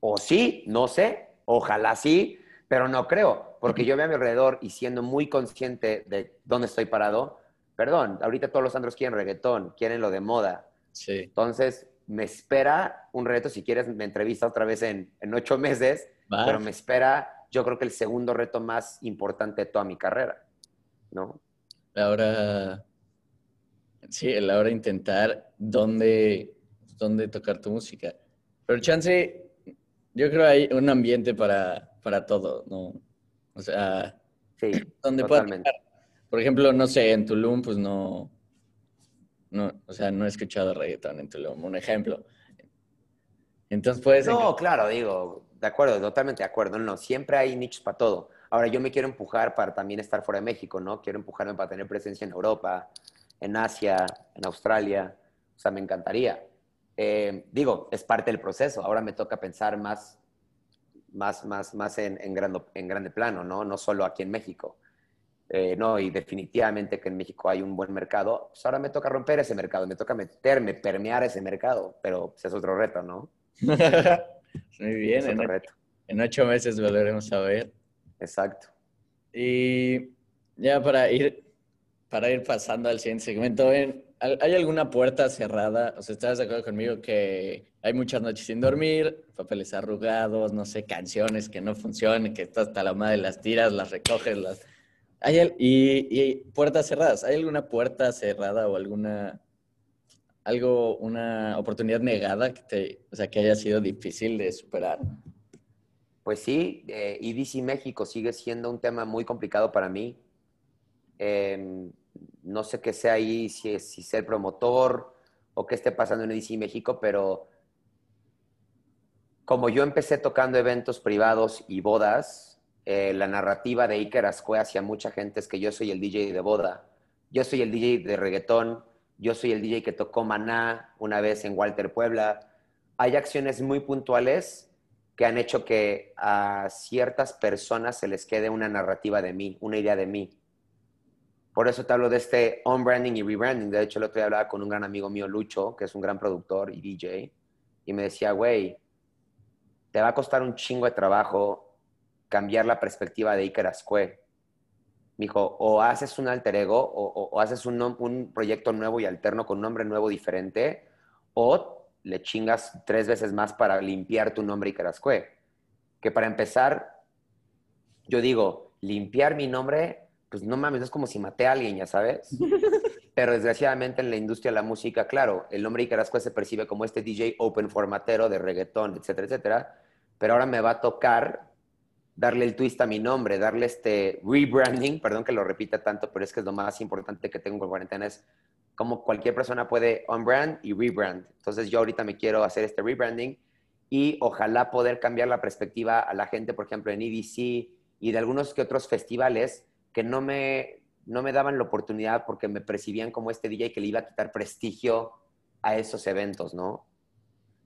O sí, no sé, ojalá sí, pero no creo, porque yo veo a mi alrededor y siendo muy consciente de dónde estoy parado, perdón, ahorita todos los andros quieren reggaetón, quieren lo de moda. Sí. Entonces, me espera un reto, si quieres me entrevista otra vez en, ocho meses, pero me espera, yo creo que el segundo reto más importante de toda mi carrera, ¿no? Ahora, sí, el ahora intentar dónde, dónde tocar tu música. Pero chance, yo creo que hay un ambiente para, para todo, ¿no? O sea, sí, donde totalmente. Por ejemplo, no sé, en Tulum, pues no, no, o sea, no he escuchado reggaetón en Tulum, un ejemplo. Entonces puedes... No, claro, digo, de acuerdo, totalmente de acuerdo. No, siempre hay nichos para todo. Ahora, yo me quiero empujar para también estar fuera de México, ¿no? Quiero empujarme para tener presencia en Europa, en Asia, en Australia. O sea, me encantaría. Eh, digo, es parte del proceso. Ahora me toca pensar más, más, más, más en, en, grande, en grande plano, ¿no? No solo aquí en México. Eh, no, y definitivamente que en México hay un buen mercado, pues ahora me toca romper ese mercado, me toca meterme, permear ese mercado, pero pues, es otro reto, ¿no? (laughs) Muy bien, en, reto. en ocho meses volveremos a ver. Exacto. Y ya para ir, para ir pasando al siguiente segmento, ¿hay alguna puerta cerrada? O sea, ¿estás de acuerdo conmigo que hay muchas noches sin dormir, papeles arrugados, no sé, canciones que no funcionan, que hasta la madre las tiras, las recoges, las ¿Hay y, puertas cerradas. ¿Hay alguna puerta cerrada o alguna algo, una oportunidad negada que te, o sea, que haya sido difícil de superar? Pues sí, eh, EDC México sigue siendo un tema muy complicado para mí. Em, no sé qué sea ahí, si, si ser promotor o qué esté pasando en EDC México, pero como yo empecé tocando eventos privados y bodas, eh, la narrativa de Iker Ascue hacia mucha gente es que yo soy el DJ de boda, yo soy el DJ de reggaetón, yo soy el DJ que tocó Maná una vez en Walter Puebla. Hay acciones muy puntuales que han hecho que a ciertas personas se les quede una narrativa de mí, una idea de mí. Por eso te hablo de este on-branding y rebranding. De hecho, el otro día hablaba con un gran amigo mío, Lucho, que es un gran productor y DJ, y me decía, güey, te va a costar un chingo de trabajo cambiar la perspectiva de Iker Ascue. Me dijo, o haces un alter ego, o, o haces un, un proyecto nuevo y alterno con un nombre nuevo diferente, o le chingas tres veces más para limpiar tu nombre y Carascue. Que para empezar, yo digo, limpiar mi nombre, pues no mames, es como si maté a alguien, ya sabes. (laughs) Pero desgraciadamente en la industria de la música, claro, el nombre Icarascue se percibe como este DJ open formatero de reggaetón, etcétera, etcétera. Pero ahora me va a tocar darle el twist a mi nombre, darle este rebranding, (laughs) perdón que lo repita tanto, pero es que es lo más importante que tengo con cuarentena, es como cualquier persona puede on-brand y rebrand. Entonces yo ahorita me quiero hacer este rebranding y ojalá poder cambiar la perspectiva a la gente, por ejemplo, en EDC y de algunos que otros festivales que no me, no me daban la oportunidad porque me percibían como este DJ que le iba a quitar prestigio a esos eventos, ¿no?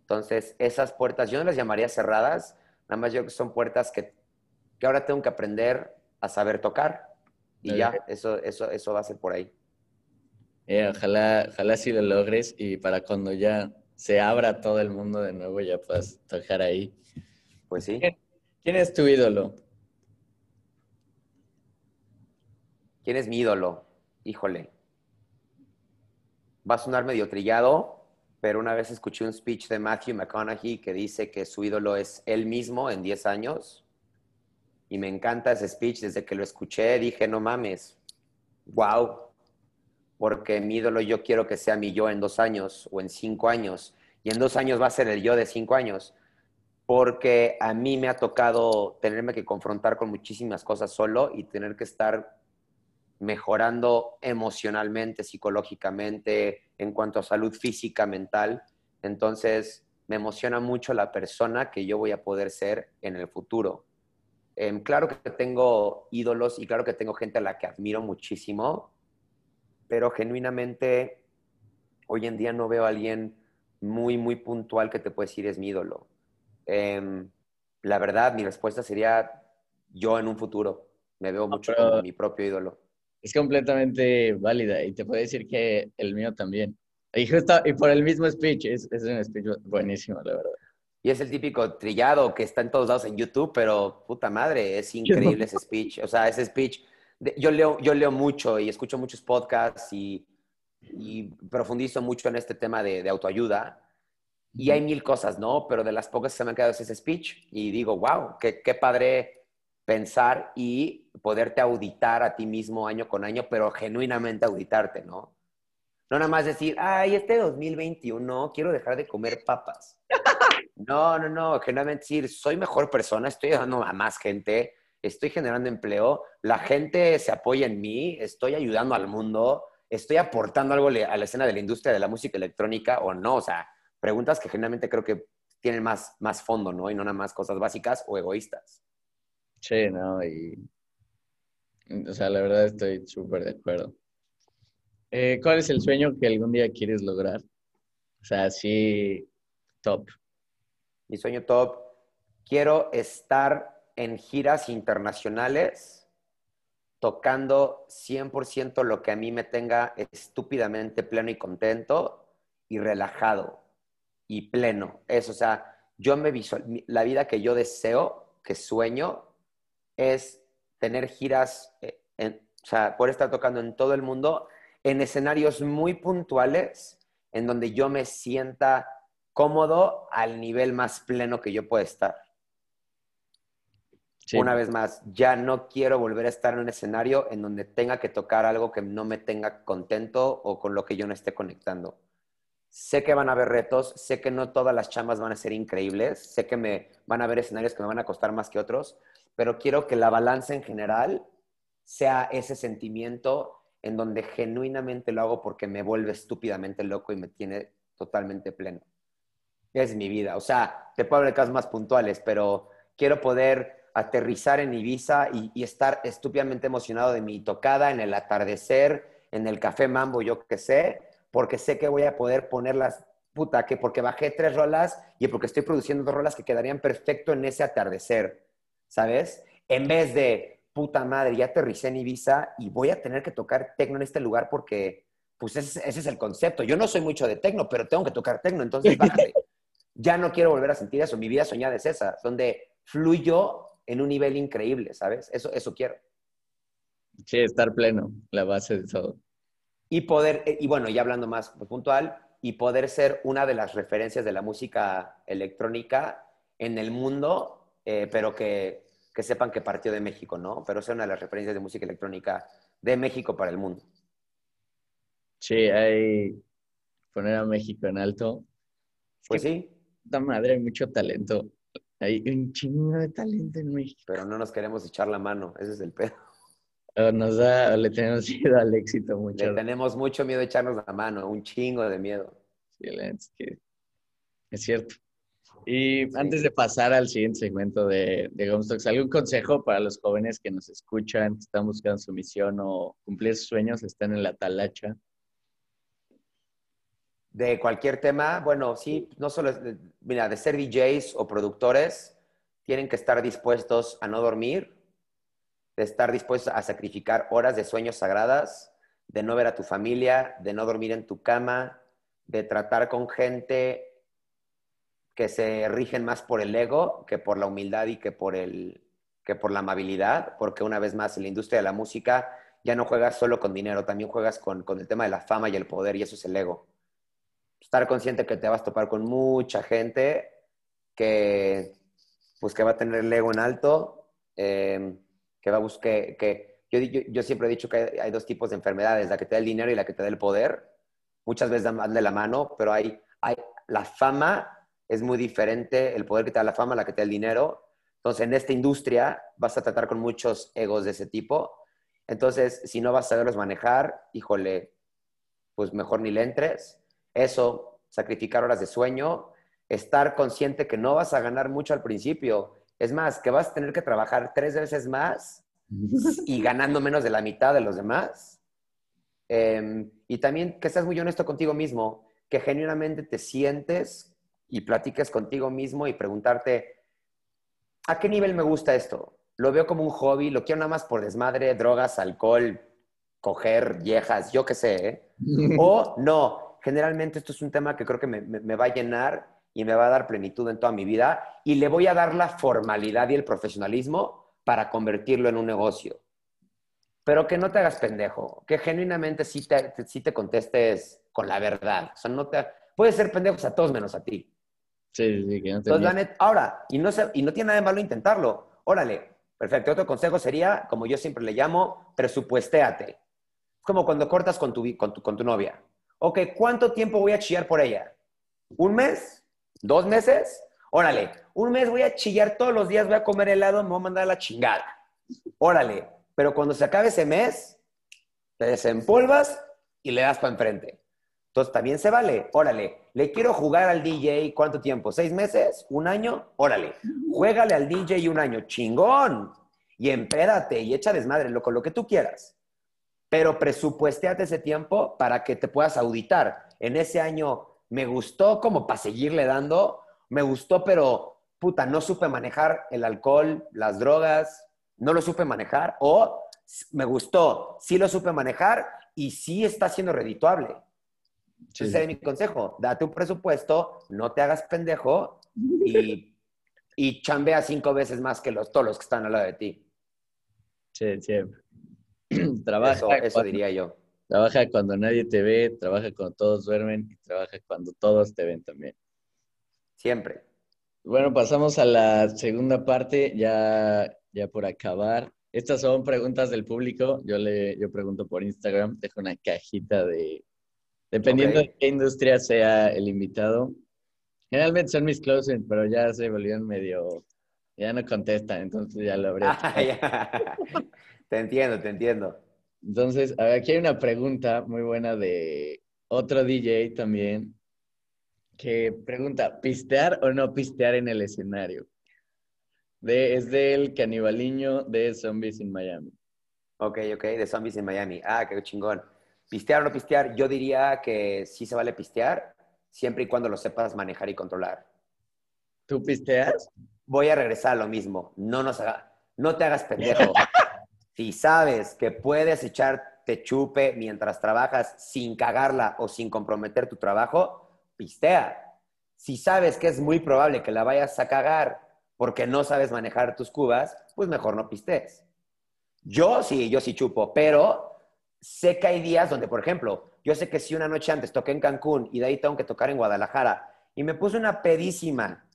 Entonces, esas puertas, yo no las llamaría cerradas, nada más yo creo que son puertas que, que ahora tengo que aprender a saber tocar. Y ya, eso, eso, eso va a ser por ahí. Eh, ojalá, ojalá sí lo logres y para cuando ya se abra todo el mundo de nuevo ya puedas tocar ahí. Pues sí. ¿Quién, es tu ídolo? ¿Quién es mi ídolo? Híjole. Va a sonar medio trillado, pero una vez escuché un speech de Matthew McConaughey que dice que su ídolo es él mismo en 10 años. Y me encanta ese speech. Desde que lo escuché dije, no mames, wow, porque mi ídolo yo quiero que sea mi yo en dos años o en cinco años, y en dos años va a ser el yo de cinco años, porque a mí me ha tocado tenerme que confrontar con muchísimas cosas solo y tener que estar mejorando emocionalmente, psicológicamente, en cuanto a salud física, mental. Entonces, me emociona mucho la persona que yo voy a poder ser en el futuro. Em, claro que tengo ídolos y claro que tengo gente a la que admiro muchísimo, pero genuinamente hoy en día no veo a alguien muy, muy puntual que te puede decir es mi ídolo. Em, la verdad, mi respuesta sería yo en un futuro. Me veo mucho como mi propio ídolo. Es completamente válida y te puedo decir que el mío también. Y, y por el mismo speech, es, es un speech buenísimo, la verdad. Y es el típico trillado que está en todos lados en YouTube, pero puta madre, es (laughs) increíble ese speech. O sea, ese speech yo leo, yo leo mucho y escucho muchos podcasts y, profundizo mucho en este tema de, autoayuda. Y hay mil cosas, ¿no? Pero de las pocas que se me han quedado es ese speech y digo, wow, qué, qué padre pensar y poderte auditar a ti mismo año con año, pero genuinamente auditarte, ¿no? No nada más decir, ay, este 2021 quiero dejar de comer papas. (laughs) No, no, no, genuinamente decir, soy mejor persona, estoy ayudando a más gente, estoy generando empleo, la gente se apoya en mí, estoy ayudando al mundo, estoy aportando algo a la escena de la industria de la música electrónica o no. O sea, preguntas que generalmente creo que tienen más, más fondo, ¿no? Y no nada más cosas básicas o egoístas. Sí, no, y... O sea, la verdad estoy súper de acuerdo. Eh, ¿Cuál es el sueño que algún día quieres lograr? O sea, sí, top. Mi sueño top. Quiero estar en giras internacionales tocando 100% lo que a mí me tenga estúpidamente pleno y contento y relajado y pleno. Eso, o sea, yo me visual, la vida que yo deseo, que sueño, es tener giras, eh, o sea, poder estar tocando en todo el mundo en escenarios muy puntuales en donde yo me sienta cómodo al nivel más pleno que yo pueda estar. Una vez más, ya no quiero volver a estar en un escenario en donde tenga que tocar algo que no me tenga contento o con lo que yo no esté conectando. Sé que van a haber retos, sé que no todas las chambas van a ser increíbles, sé que me van a haber escenarios que me van a costar más que otros, pero quiero que la balanza en general sea ese sentimiento en donde genuinamente lo hago porque me vuelve estúpidamente loco y me tiene totalmente pleno. Es mi vida. O sea, te puedo hablar de casos más puntuales, pero quiero poder aterrizar en Ibiza y, estar estúpidamente emocionado de mi tocada en el atardecer, en el café Mambo, yo qué sé, porque sé que voy a poder poner las puta, que porque bajé tres rolas y porque estoy produciendo dos rolas que quedarían perfecto en ese atardecer, ¿sabes? En vez de, puta madre, ya aterricé en Ibiza y voy a tener que tocar tecno en este lugar porque, pues ese, ese es el concepto. Yo no soy mucho de tecno, pero tengo que tocar tecno, entonces bájale. (laughs) ya no quiero volver a sentir eso. Mi vida soñada es esa, donde fluyo en un nivel increíble, ¿sabes? Eso, eso quiero. Sí, estar pleno, la base de todo. Y poder, eh, y bueno, ya hablando más puntual, y poder ser una de las referencias de la música electrónica en el mundo, eh, pero que, que, sepan que partió de México, ¿no? Pero ser una de las referencias de música electrónica de México para el mundo. Sí, hay poner a México en alto. Pues sí. Puta madre, hay mucho talento. Hay un chingo de talento en México. Pero no nos queremos echar la mano, ese es el pedo. nos da, le tenemos miedo al éxito mucho. Le tenemos mucho miedo a echarnos la mano, un chingo de miedo. Sí, es, que es cierto. Y antes de pasar al siguiente segmento de, de Gomstocks, ¿algún consejo para los jóvenes que nos escuchan, que están buscando su misión o cumplir sus sueños, están en la talacha? De cualquier tema, bueno, sí, no solo, mira, de ser DJs o productores, tienen que estar dispuestos a no dormir, de estar dispuestos a sacrificar horas de sueños sagradas, de no ver a tu familia, de no dormir en tu cama, de tratar con gente que se rigen más por el ego que por la humildad y que por, el, que por la amabilidad, porque una vez más en la industria de la música ya no juegas solo con dinero, también juegas con, con el tema de la fama y el poder y eso es el ego. Estar consciente que te vas a topar con mucha gente que, pues, que va a tener el ego en alto, eh, que va a buscar, que yo, yo, siempre he dicho que hay, dos tipos de enfermedades, la que te da el dinero y la que te da el poder. Muchas veces dan de la mano, pero hay, hay, la fama es muy diferente, el poder que te da la fama, la que te da el dinero. Entonces, en esta industria vas a tratar con muchos egos de ese tipo. Entonces, si no vas a saberlos manejar, híjole, pues mejor ni le entres. Eso, sacrificar horas de sueño, estar consciente que no vas a ganar mucho al principio es más, que vas a tener que trabajar tres veces más (laughs) y ganando menos de la mitad de los demás. Em, y también que seas muy honesto contigo mismo, que genuinamente te sientes y platiques contigo mismo y preguntarte, ¿a qué nivel me gusta esto? ¿Lo veo como un hobby? ¿Lo quiero nada más por desmadre, drogas, alcohol, coger viejas, yo qué sé? ¿eh? (laughs) o no, generalmente esto es un tema que creo que me va a llenar y me va a dar plenitud en toda mi vida y le voy a dar la formalidad y el profesionalismo para convertirlo en un negocio. Pero que no te hagas pendejo, que genuinamente sí te, sí te contestes con la verdad. O sea, no te, puedes ser pendejos a todos menos a ti. Sí, sí, que no Entonces, ahora, y no, y no tiene nada de malo intentarlo. Órale, perfecto. Otro consejo sería, como yo siempre le llamo, presupuestéate. Es como cuando cortas con tu, con tu, con tu novia. Ok, ¿cuánto tiempo voy a chillar por ella? ¿Un mes? ¿Dos meses? Órale, un mes voy a chillar todos los días, voy a comer helado, me voy a mandar a la chingada. Órale, pero cuando se acabe ese mes, te desempolvas y le das para enfrente. Entonces también se vale. Órale, le quiero jugar al DJ, ¿cuánto tiempo? ¿Seis meses? ¿Un año? Órale, juégale al DJ un año, chingón. Y empédate y echa desmadre, loco, lo que tú quieras. Pero presupuesteate ese tiempo para que te puedas auditar. En ese año me gustó como para seguirle dando, me gustó, pero puta, no supe manejar el alcohol, las drogas, no lo supe manejar, o me gustó, sí lo supe manejar y sí está siendo redituable. Ese es mi consejo, date un presupuesto, no te hagas pendejo y, y chambea cinco veces más que los, todos los que están al lado de ti. Sí, sí. (clears throat) Trabaja. eso diría yo. Trabaja cuando nadie te ve, trabaja cuando todos duermen y trabaja cuando todos te ven también. Siempre. Bueno, pasamos a la segunda parte, ya, ya por acabar. Estas son preguntas del público. Yo le yo pregunto por Instagram, dejo una cajita de. Dependiendo de qué industria sea el invitado. Generalmente son mis closing, pero ya se volvieron medio. Ya no contestan, entonces ya lo habré. (laughs) Ah, (laughs) te entiendo, te entiendo. Entonces, aquí hay una pregunta muy buena de otro DJ también, que pregunta, ¿pistear o no pistear en el escenario? De, es del canibaliño de Zombies in Miami. Ok, ok, de Zombies in Miami. Ah, qué chingón. ¿Pistear o no pistear? Yo diría que sí se vale pistear, siempre y cuando lo sepas manejar y controlar. ¿Tú pisteas? Voy a regresar a lo mismo. No, nos haga, no te hagas pendejo. (laughs) si sabes que puedes echarte chupe mientras trabajas sin cagarla o sin comprometer tu trabajo, pistea. Si sabes que es muy probable que la vayas a cagar porque no sabes manejar tus cubas, pues mejor no pistees. Yo sí, yo sí chupo, pero sé que hay días donde, por ejemplo, yo sé que si una noche antes toqué en Cancún y de ahí tengo que tocar en Guadalajara y me puse una pedísima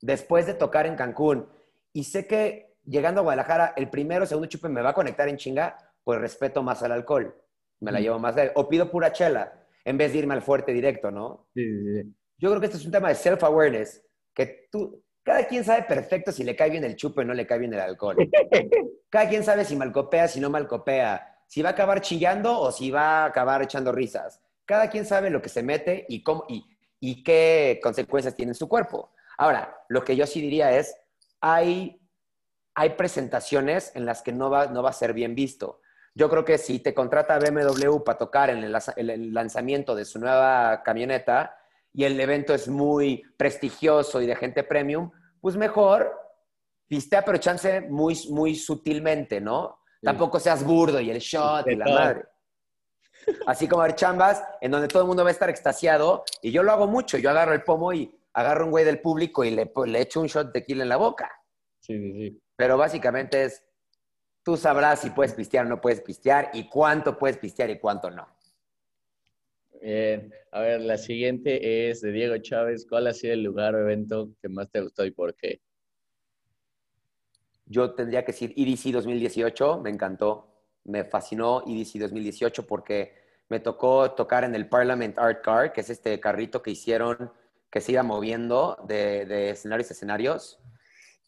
después de tocar en Cancún y sé que llegando a Guadalajara el primero o segundo chupe me va a conectar en chinga, pues respeto más al alcohol, me la llevo más de o pido pura chela en vez de irme al fuerte directo, ¿no? Sí, sí, sí. Yo creo que este es un tema de self-awareness, que tú, cada quien sabe perfecto si le cae bien el chupe o no le cae bien el alcohol. (laughs) Cada quien sabe si malcopea, si no malcopea, si va a acabar chillando o si va a acabar echando risas. Cada quien sabe lo que se mete y, cómo, y, qué consecuencias tiene en su cuerpo. Ahora, lo que yo sí diría es, hay, hay presentaciones en las que no va, no va a ser bien visto. Yo creo que si te contrata BMW para tocar en el, el lanzamiento de su nueva camioneta y el evento es muy prestigioso y de gente premium, pues mejor pistea, pero chance muy, muy sutilmente, ¿no? Tampoco seas burdo y el shot y la madre. Así como hay chambas en donde todo el mundo va a estar extasiado y yo lo hago mucho. Yo agarro el pomo y agarro un güey del público y le, le echo un shot de tequila en la boca. Sí, sí, sí. Pero básicamente es, tú sabrás si puedes pistear o no puedes pistear y cuánto puedes pistear y cuánto no. Bien, a ver, la siguiente es de Diego Chávez. ¿Cuál ha sido el lugar o evento que más te gustó y por qué? Yo tendría que decir EDC 2018, me encantó, me fascinó EDC 2018 porque me tocó tocar en el Parliament Art Car, que es este carrito que hicieron que se iba moviendo de, escenarios a escenarios.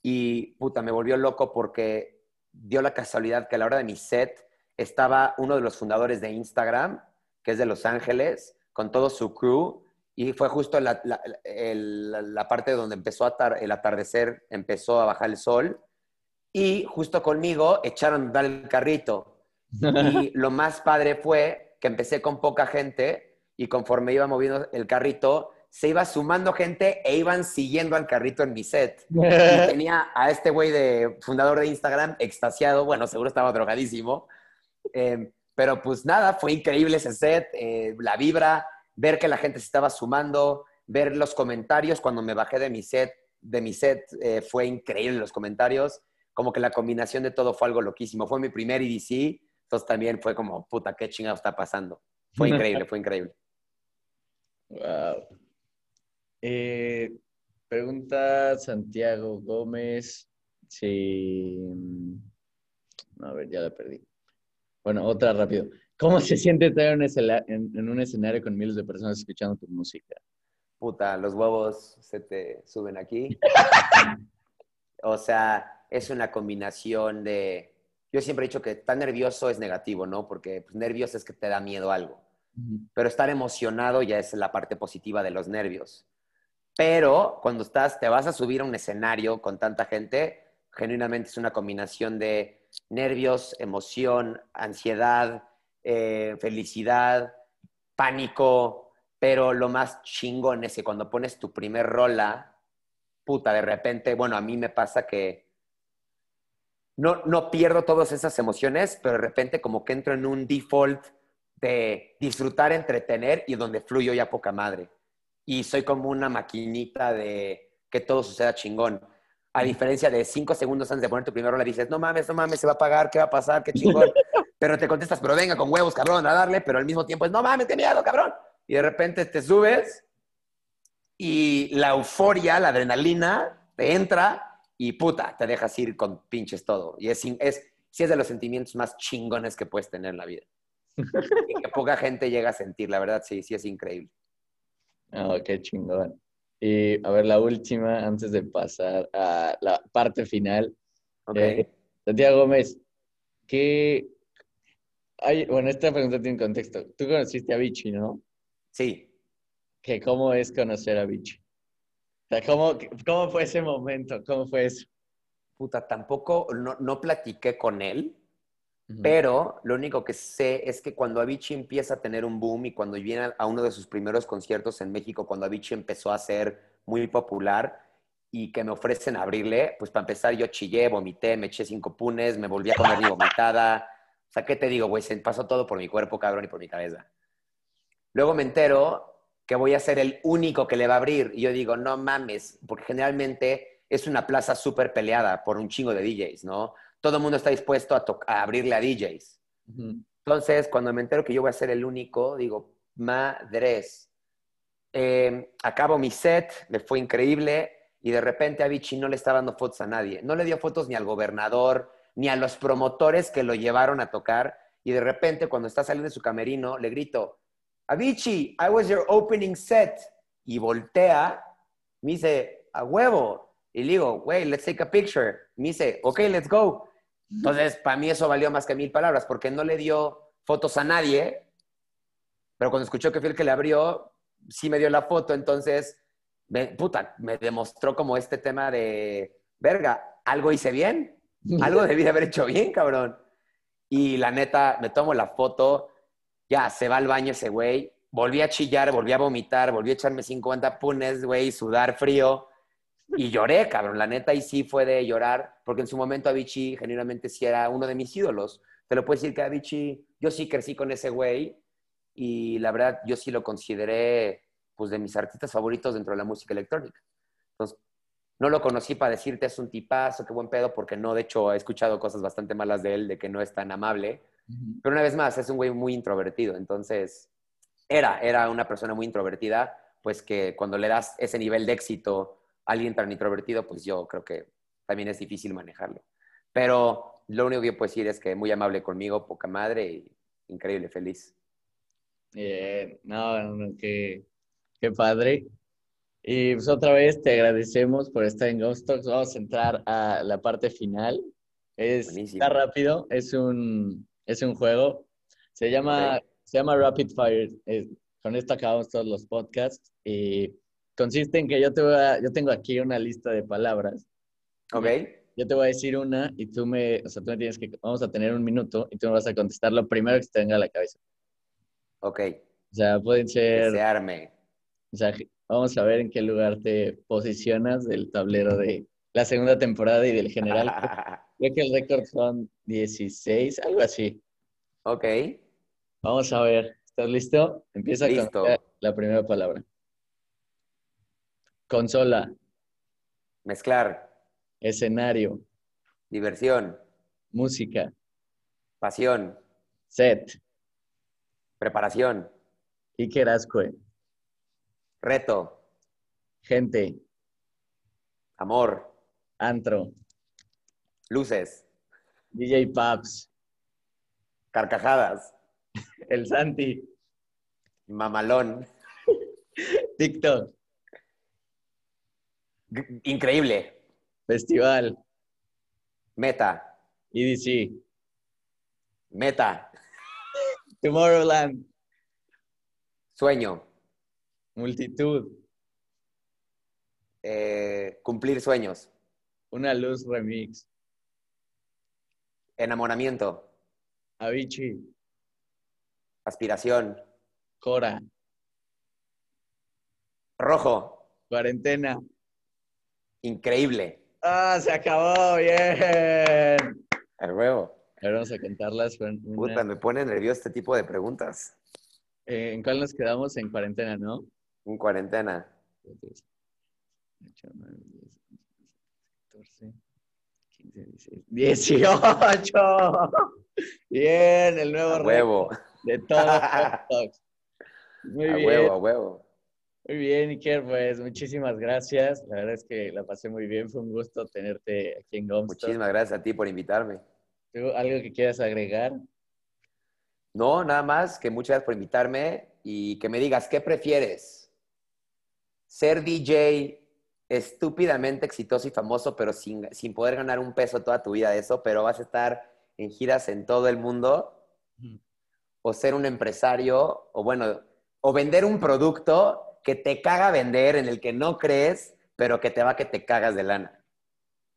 Y puta, me volvió loco porque dio la casualidad que a la hora de mi set estaba uno de los fundadores de Instagram, que es de Los Ángeles, con todo su crew. Y fue justo la, la, la parte donde empezó a tar, el atardecer, empezó a bajar el sol y justo conmigo echaron a dar el carrito. (laughs) Y lo más padre fue que empecé con poca gente y conforme iba moviendo el carrito, se iba sumando gente e iban siguiendo al carrito en mi set. (laughs) Y tenía a este güey de fundador de Instagram extasiado, bueno, seguro estaba drogadísimo. Eh, pero pues nada, fue increíble ese set, eh, la vibra, ver que la gente se estaba sumando, ver los comentarios cuando me bajé de mi set, de mi set eh, fue increíble los comentarios como que la combinación de todo fue algo loquísimo. Fue mi primer EDC, entonces también fue como, puta, qué chingado está pasando. Fue (laughs) increíble, fue increíble. Wow. Eh, pregunta Santiago Gómez si... A ver, ya la perdí. Bueno, otra rápido. ¿Cómo se siente estar en, en un escenario con miles de personas escuchando tu música? Puta, los huevos se te suben aquí. (laughs) o sea, es una combinación de... Yo siempre he dicho que estar nervioso es negativo, ¿no? Porque pues, nervioso es que te da miedo algo. Pero estar emocionado ya es la parte positiva de los nervios. Pero cuando estás, te vas a subir a un escenario con tanta gente, genuinamente es una combinación de nervios, emoción, ansiedad, eh, felicidad, pánico, pero lo más chingón es que cuando pones tu primer rola, puta, de repente, bueno, a mí me pasa que no, no pierdo todas esas emociones, pero de repente como que entro en un default de disfrutar, entretener y donde fluyo ya poca madre. Y soy como una maquinita de que todo suceda chingón. A diferencia de cinco segundos antes de poner tu primera rola, dices, no mames, no mames, se va a pagar, ¿qué va a pasar? Qué chingón. (laughs) pero te contestas, pero venga, con huevos, cabrón, a darle, pero al mismo tiempo es, no mames, qué miedo, cabrón. Y de repente te subes y la euforia, la adrenalina, te entra y puta, te dejas ir con pinches todo. Y es, es, sí es de los sentimientos más chingones que puedes tener en la vida. (laughs) y que poca gente llega a sentir, la verdad, sí, sí es increíble. Oh, qué chingón. Y a ver, la última, antes de pasar a la parte final. Okay. Eh, Santiago Gómez, ¿qué... Hay, bueno, esta pregunta tiene contexto. Tú conociste a Vichy, ¿no? Sí. ¿Qué, ¿Cómo es conocer a Vichy? ¿Cómo, ¿cómo fue ese momento? ¿Cómo fue eso? Puta, tampoco, no, no platiqué con él, Pero lo único que sé es que cuando Avicii empieza a tener un boom y cuando viene a uno de sus primeros conciertos en México, cuando Avicii empezó a ser muy popular y que me ofrecen abrirle, pues para empezar yo chillé, vomité, me eché cinco punes, me volví a comer mi vomitada. O sea, ¿qué te digo, güey? Se pasó todo por mi cuerpo, cabrón, y por mi cabeza. Luego me entero que voy a ser el único que le va a abrir. Y yo digo, no mames, porque generalmente es una plaza súper peleada por un chingo de DJs, ¿no? todo el mundo está dispuesto a, abrirle a DJs. Entonces, cuando me entero que yo voy a ser el único, digo, madres. Eh, acabo mi set, me fue increíble y de repente a Vichy no le estaba dando fotos a nadie. No le dio fotos ni al gobernador, ni a los promotores que lo llevaron a tocar. Y de repente, cuando está saliendo de su camerino, le grito, Avicii, I was your opening set. Y voltea, me dice, a huevo. Y le digo, wey, let's take a picture. Me dice, ok, let's go. Entonces, para mí eso valió más que mil palabras, porque no le dio fotos a nadie, pero cuando escuchó que fue el que le abrió, sí me dio la foto, entonces, me, puta, me demostró como este tema de, verga, algo hice bien, algo debí de haber hecho bien, cabrón. Y la neta, me tomo la foto, ya, se va al baño ese güey, volví a chillar, volví a vomitar, volví a echarme 50 punes, güey, sudar frío. Y lloré, cabrón. La neta, y sí fue de llorar, porque en su momento Avicii genuinamente sí era uno de mis ídolos. Te lo puedo decir que Avicii, yo sí crecí con ese güey y la verdad yo sí lo consideré pues de mis artistas favoritos dentro de la música electrónica. Entonces, no lo conocí para decirte es un tipazo, qué buen pedo, porque no, de hecho, he escuchado cosas bastante malas de él, de que no es tan amable. Pero una vez más, es un güey muy introvertido. Entonces, era, era una persona muy introvertida, pues que cuando le das ese nivel de éxito alguien tan introvertido, pues yo creo que también es difícil manejarlo. Pero lo único que puedo decir es que muy amable conmigo, poca madre y increíble, feliz. no, no, qué, qué padre. Y pues otra vez te agradecemos por estar en Ghost Talks. Vamos a entrar a la parte final. Es, está rápido, es un, es un juego. Se llama, se llama Rapid Fire. con esto acabamos todos los podcasts. Y consiste en que yo, te voy a, yo tengo aquí una lista de palabras. Ok. Yo te voy a decir una y tú me, o sea, tú me tienes que, vamos a tener un minuto y tú me vas a contestar lo primero que te venga a la cabeza. Ok. O sea, pueden ser... Desearme. O sea, vamos a ver en qué lugar te posicionas del tablero de la segunda temporada y del general. Creo que (laughs) el récord son 16, algo así. Ok. Vamos a ver. ¿Estás listo? Empieza con la primera palabra. Consola. Mezclar. Escenario. Diversión. Música. Pasión. Set. Preparación. Iker Ascue. Reto. Gente. Amor. Antro. Luces. DJ Paps. Carcajadas. El Santi. Mamalón. TikTok. Increíble. Festival. Meta. EDC. Meta. Tomorrowland. Sueño. Multitud. Eh, cumplir sueños. Una luz remix. Enamoramiento. Avicii. Aspiración. Cora. Rojo. Cuarentena. Increíble. Ah, se acabó, bien. El huevo. Ahora vamos a contarlas. Puta, me pone nervioso este tipo de preguntas. Eh, ¿En cuál nos quedamos? En cuarentena, ¿no? En cuarentena. 14, 15, 16, 18. Bien, el nuevo a huevo. de todos los (laughs) Muy a bien. huevo, a huevo. Muy bien, Iker, pues muchísimas gracias. La verdad es que la pasé muy bien. Fue un gusto tenerte aquí en Gomstock. Muchísimas gracias a ti por invitarme. ¿Algo que quieras agregar? No, nada más que muchas gracias por invitarme y que me digas, ¿qué prefieres? ¿Ser DJ estúpidamente exitoso y famoso, pero sin, sin poder ganar un peso toda tu vida de eso, pero vas a estar en giras en todo el mundo? ¿O ser un empresario, o bueno, o vender un producto que te caga vender, en el que no crees, pero que te va que te cagas de lana.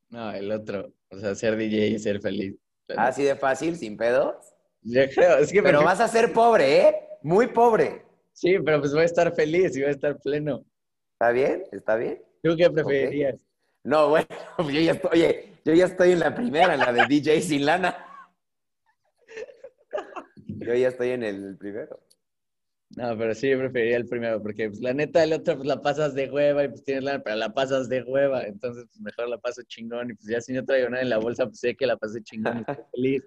No, el otro. O sea, ser DJ y ser feliz. Así de fácil, sin pedos. Yo creo, es que Pero vas a ser pobre, ¿eh? Muy pobre. Sí, pero pues voy a estar feliz y voy a estar pleno. ¿Está bien? ¿Está bien? ¿Tú qué preferirías? No, bueno, (laughs) yo ya estoy, oye, yo ya estoy en la primera, en la de DJ sin lana. Yo ya estoy en el primero. No, pero sí, yo preferiría el primero, porque pues, la neta, el otro, pues la pasas de hueva y pues tienes lana, pero la pasas de hueva. Entonces, pues mejor la paso chingón. Y pues ya si no traigo nada en la bolsa, pues sé que la pasé chingón y estoy (laughs) feliz.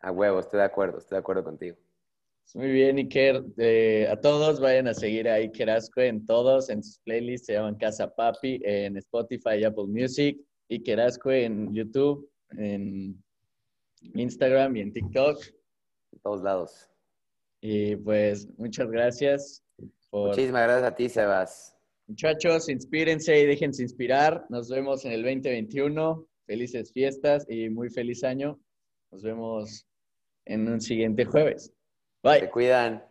A huevo, estoy de acuerdo, estoy de acuerdo contigo. Muy bien, Iker. Eh, a todos vayan a seguir a Iker en todos, en sus playlists. Se llaman Casa Papi, en Spotify y Apple Music. Iker Ascue en YouTube, en Instagram y en TikTok. En todos lados. Y pues muchas gracias por... Muchísimas gracias a ti, Sebas. Muchachos, inspírense y déjense inspirar. Nos vemos en el 2021. Felices fiestas y muy feliz año. Nos vemos en un siguiente jueves. Se cuidan.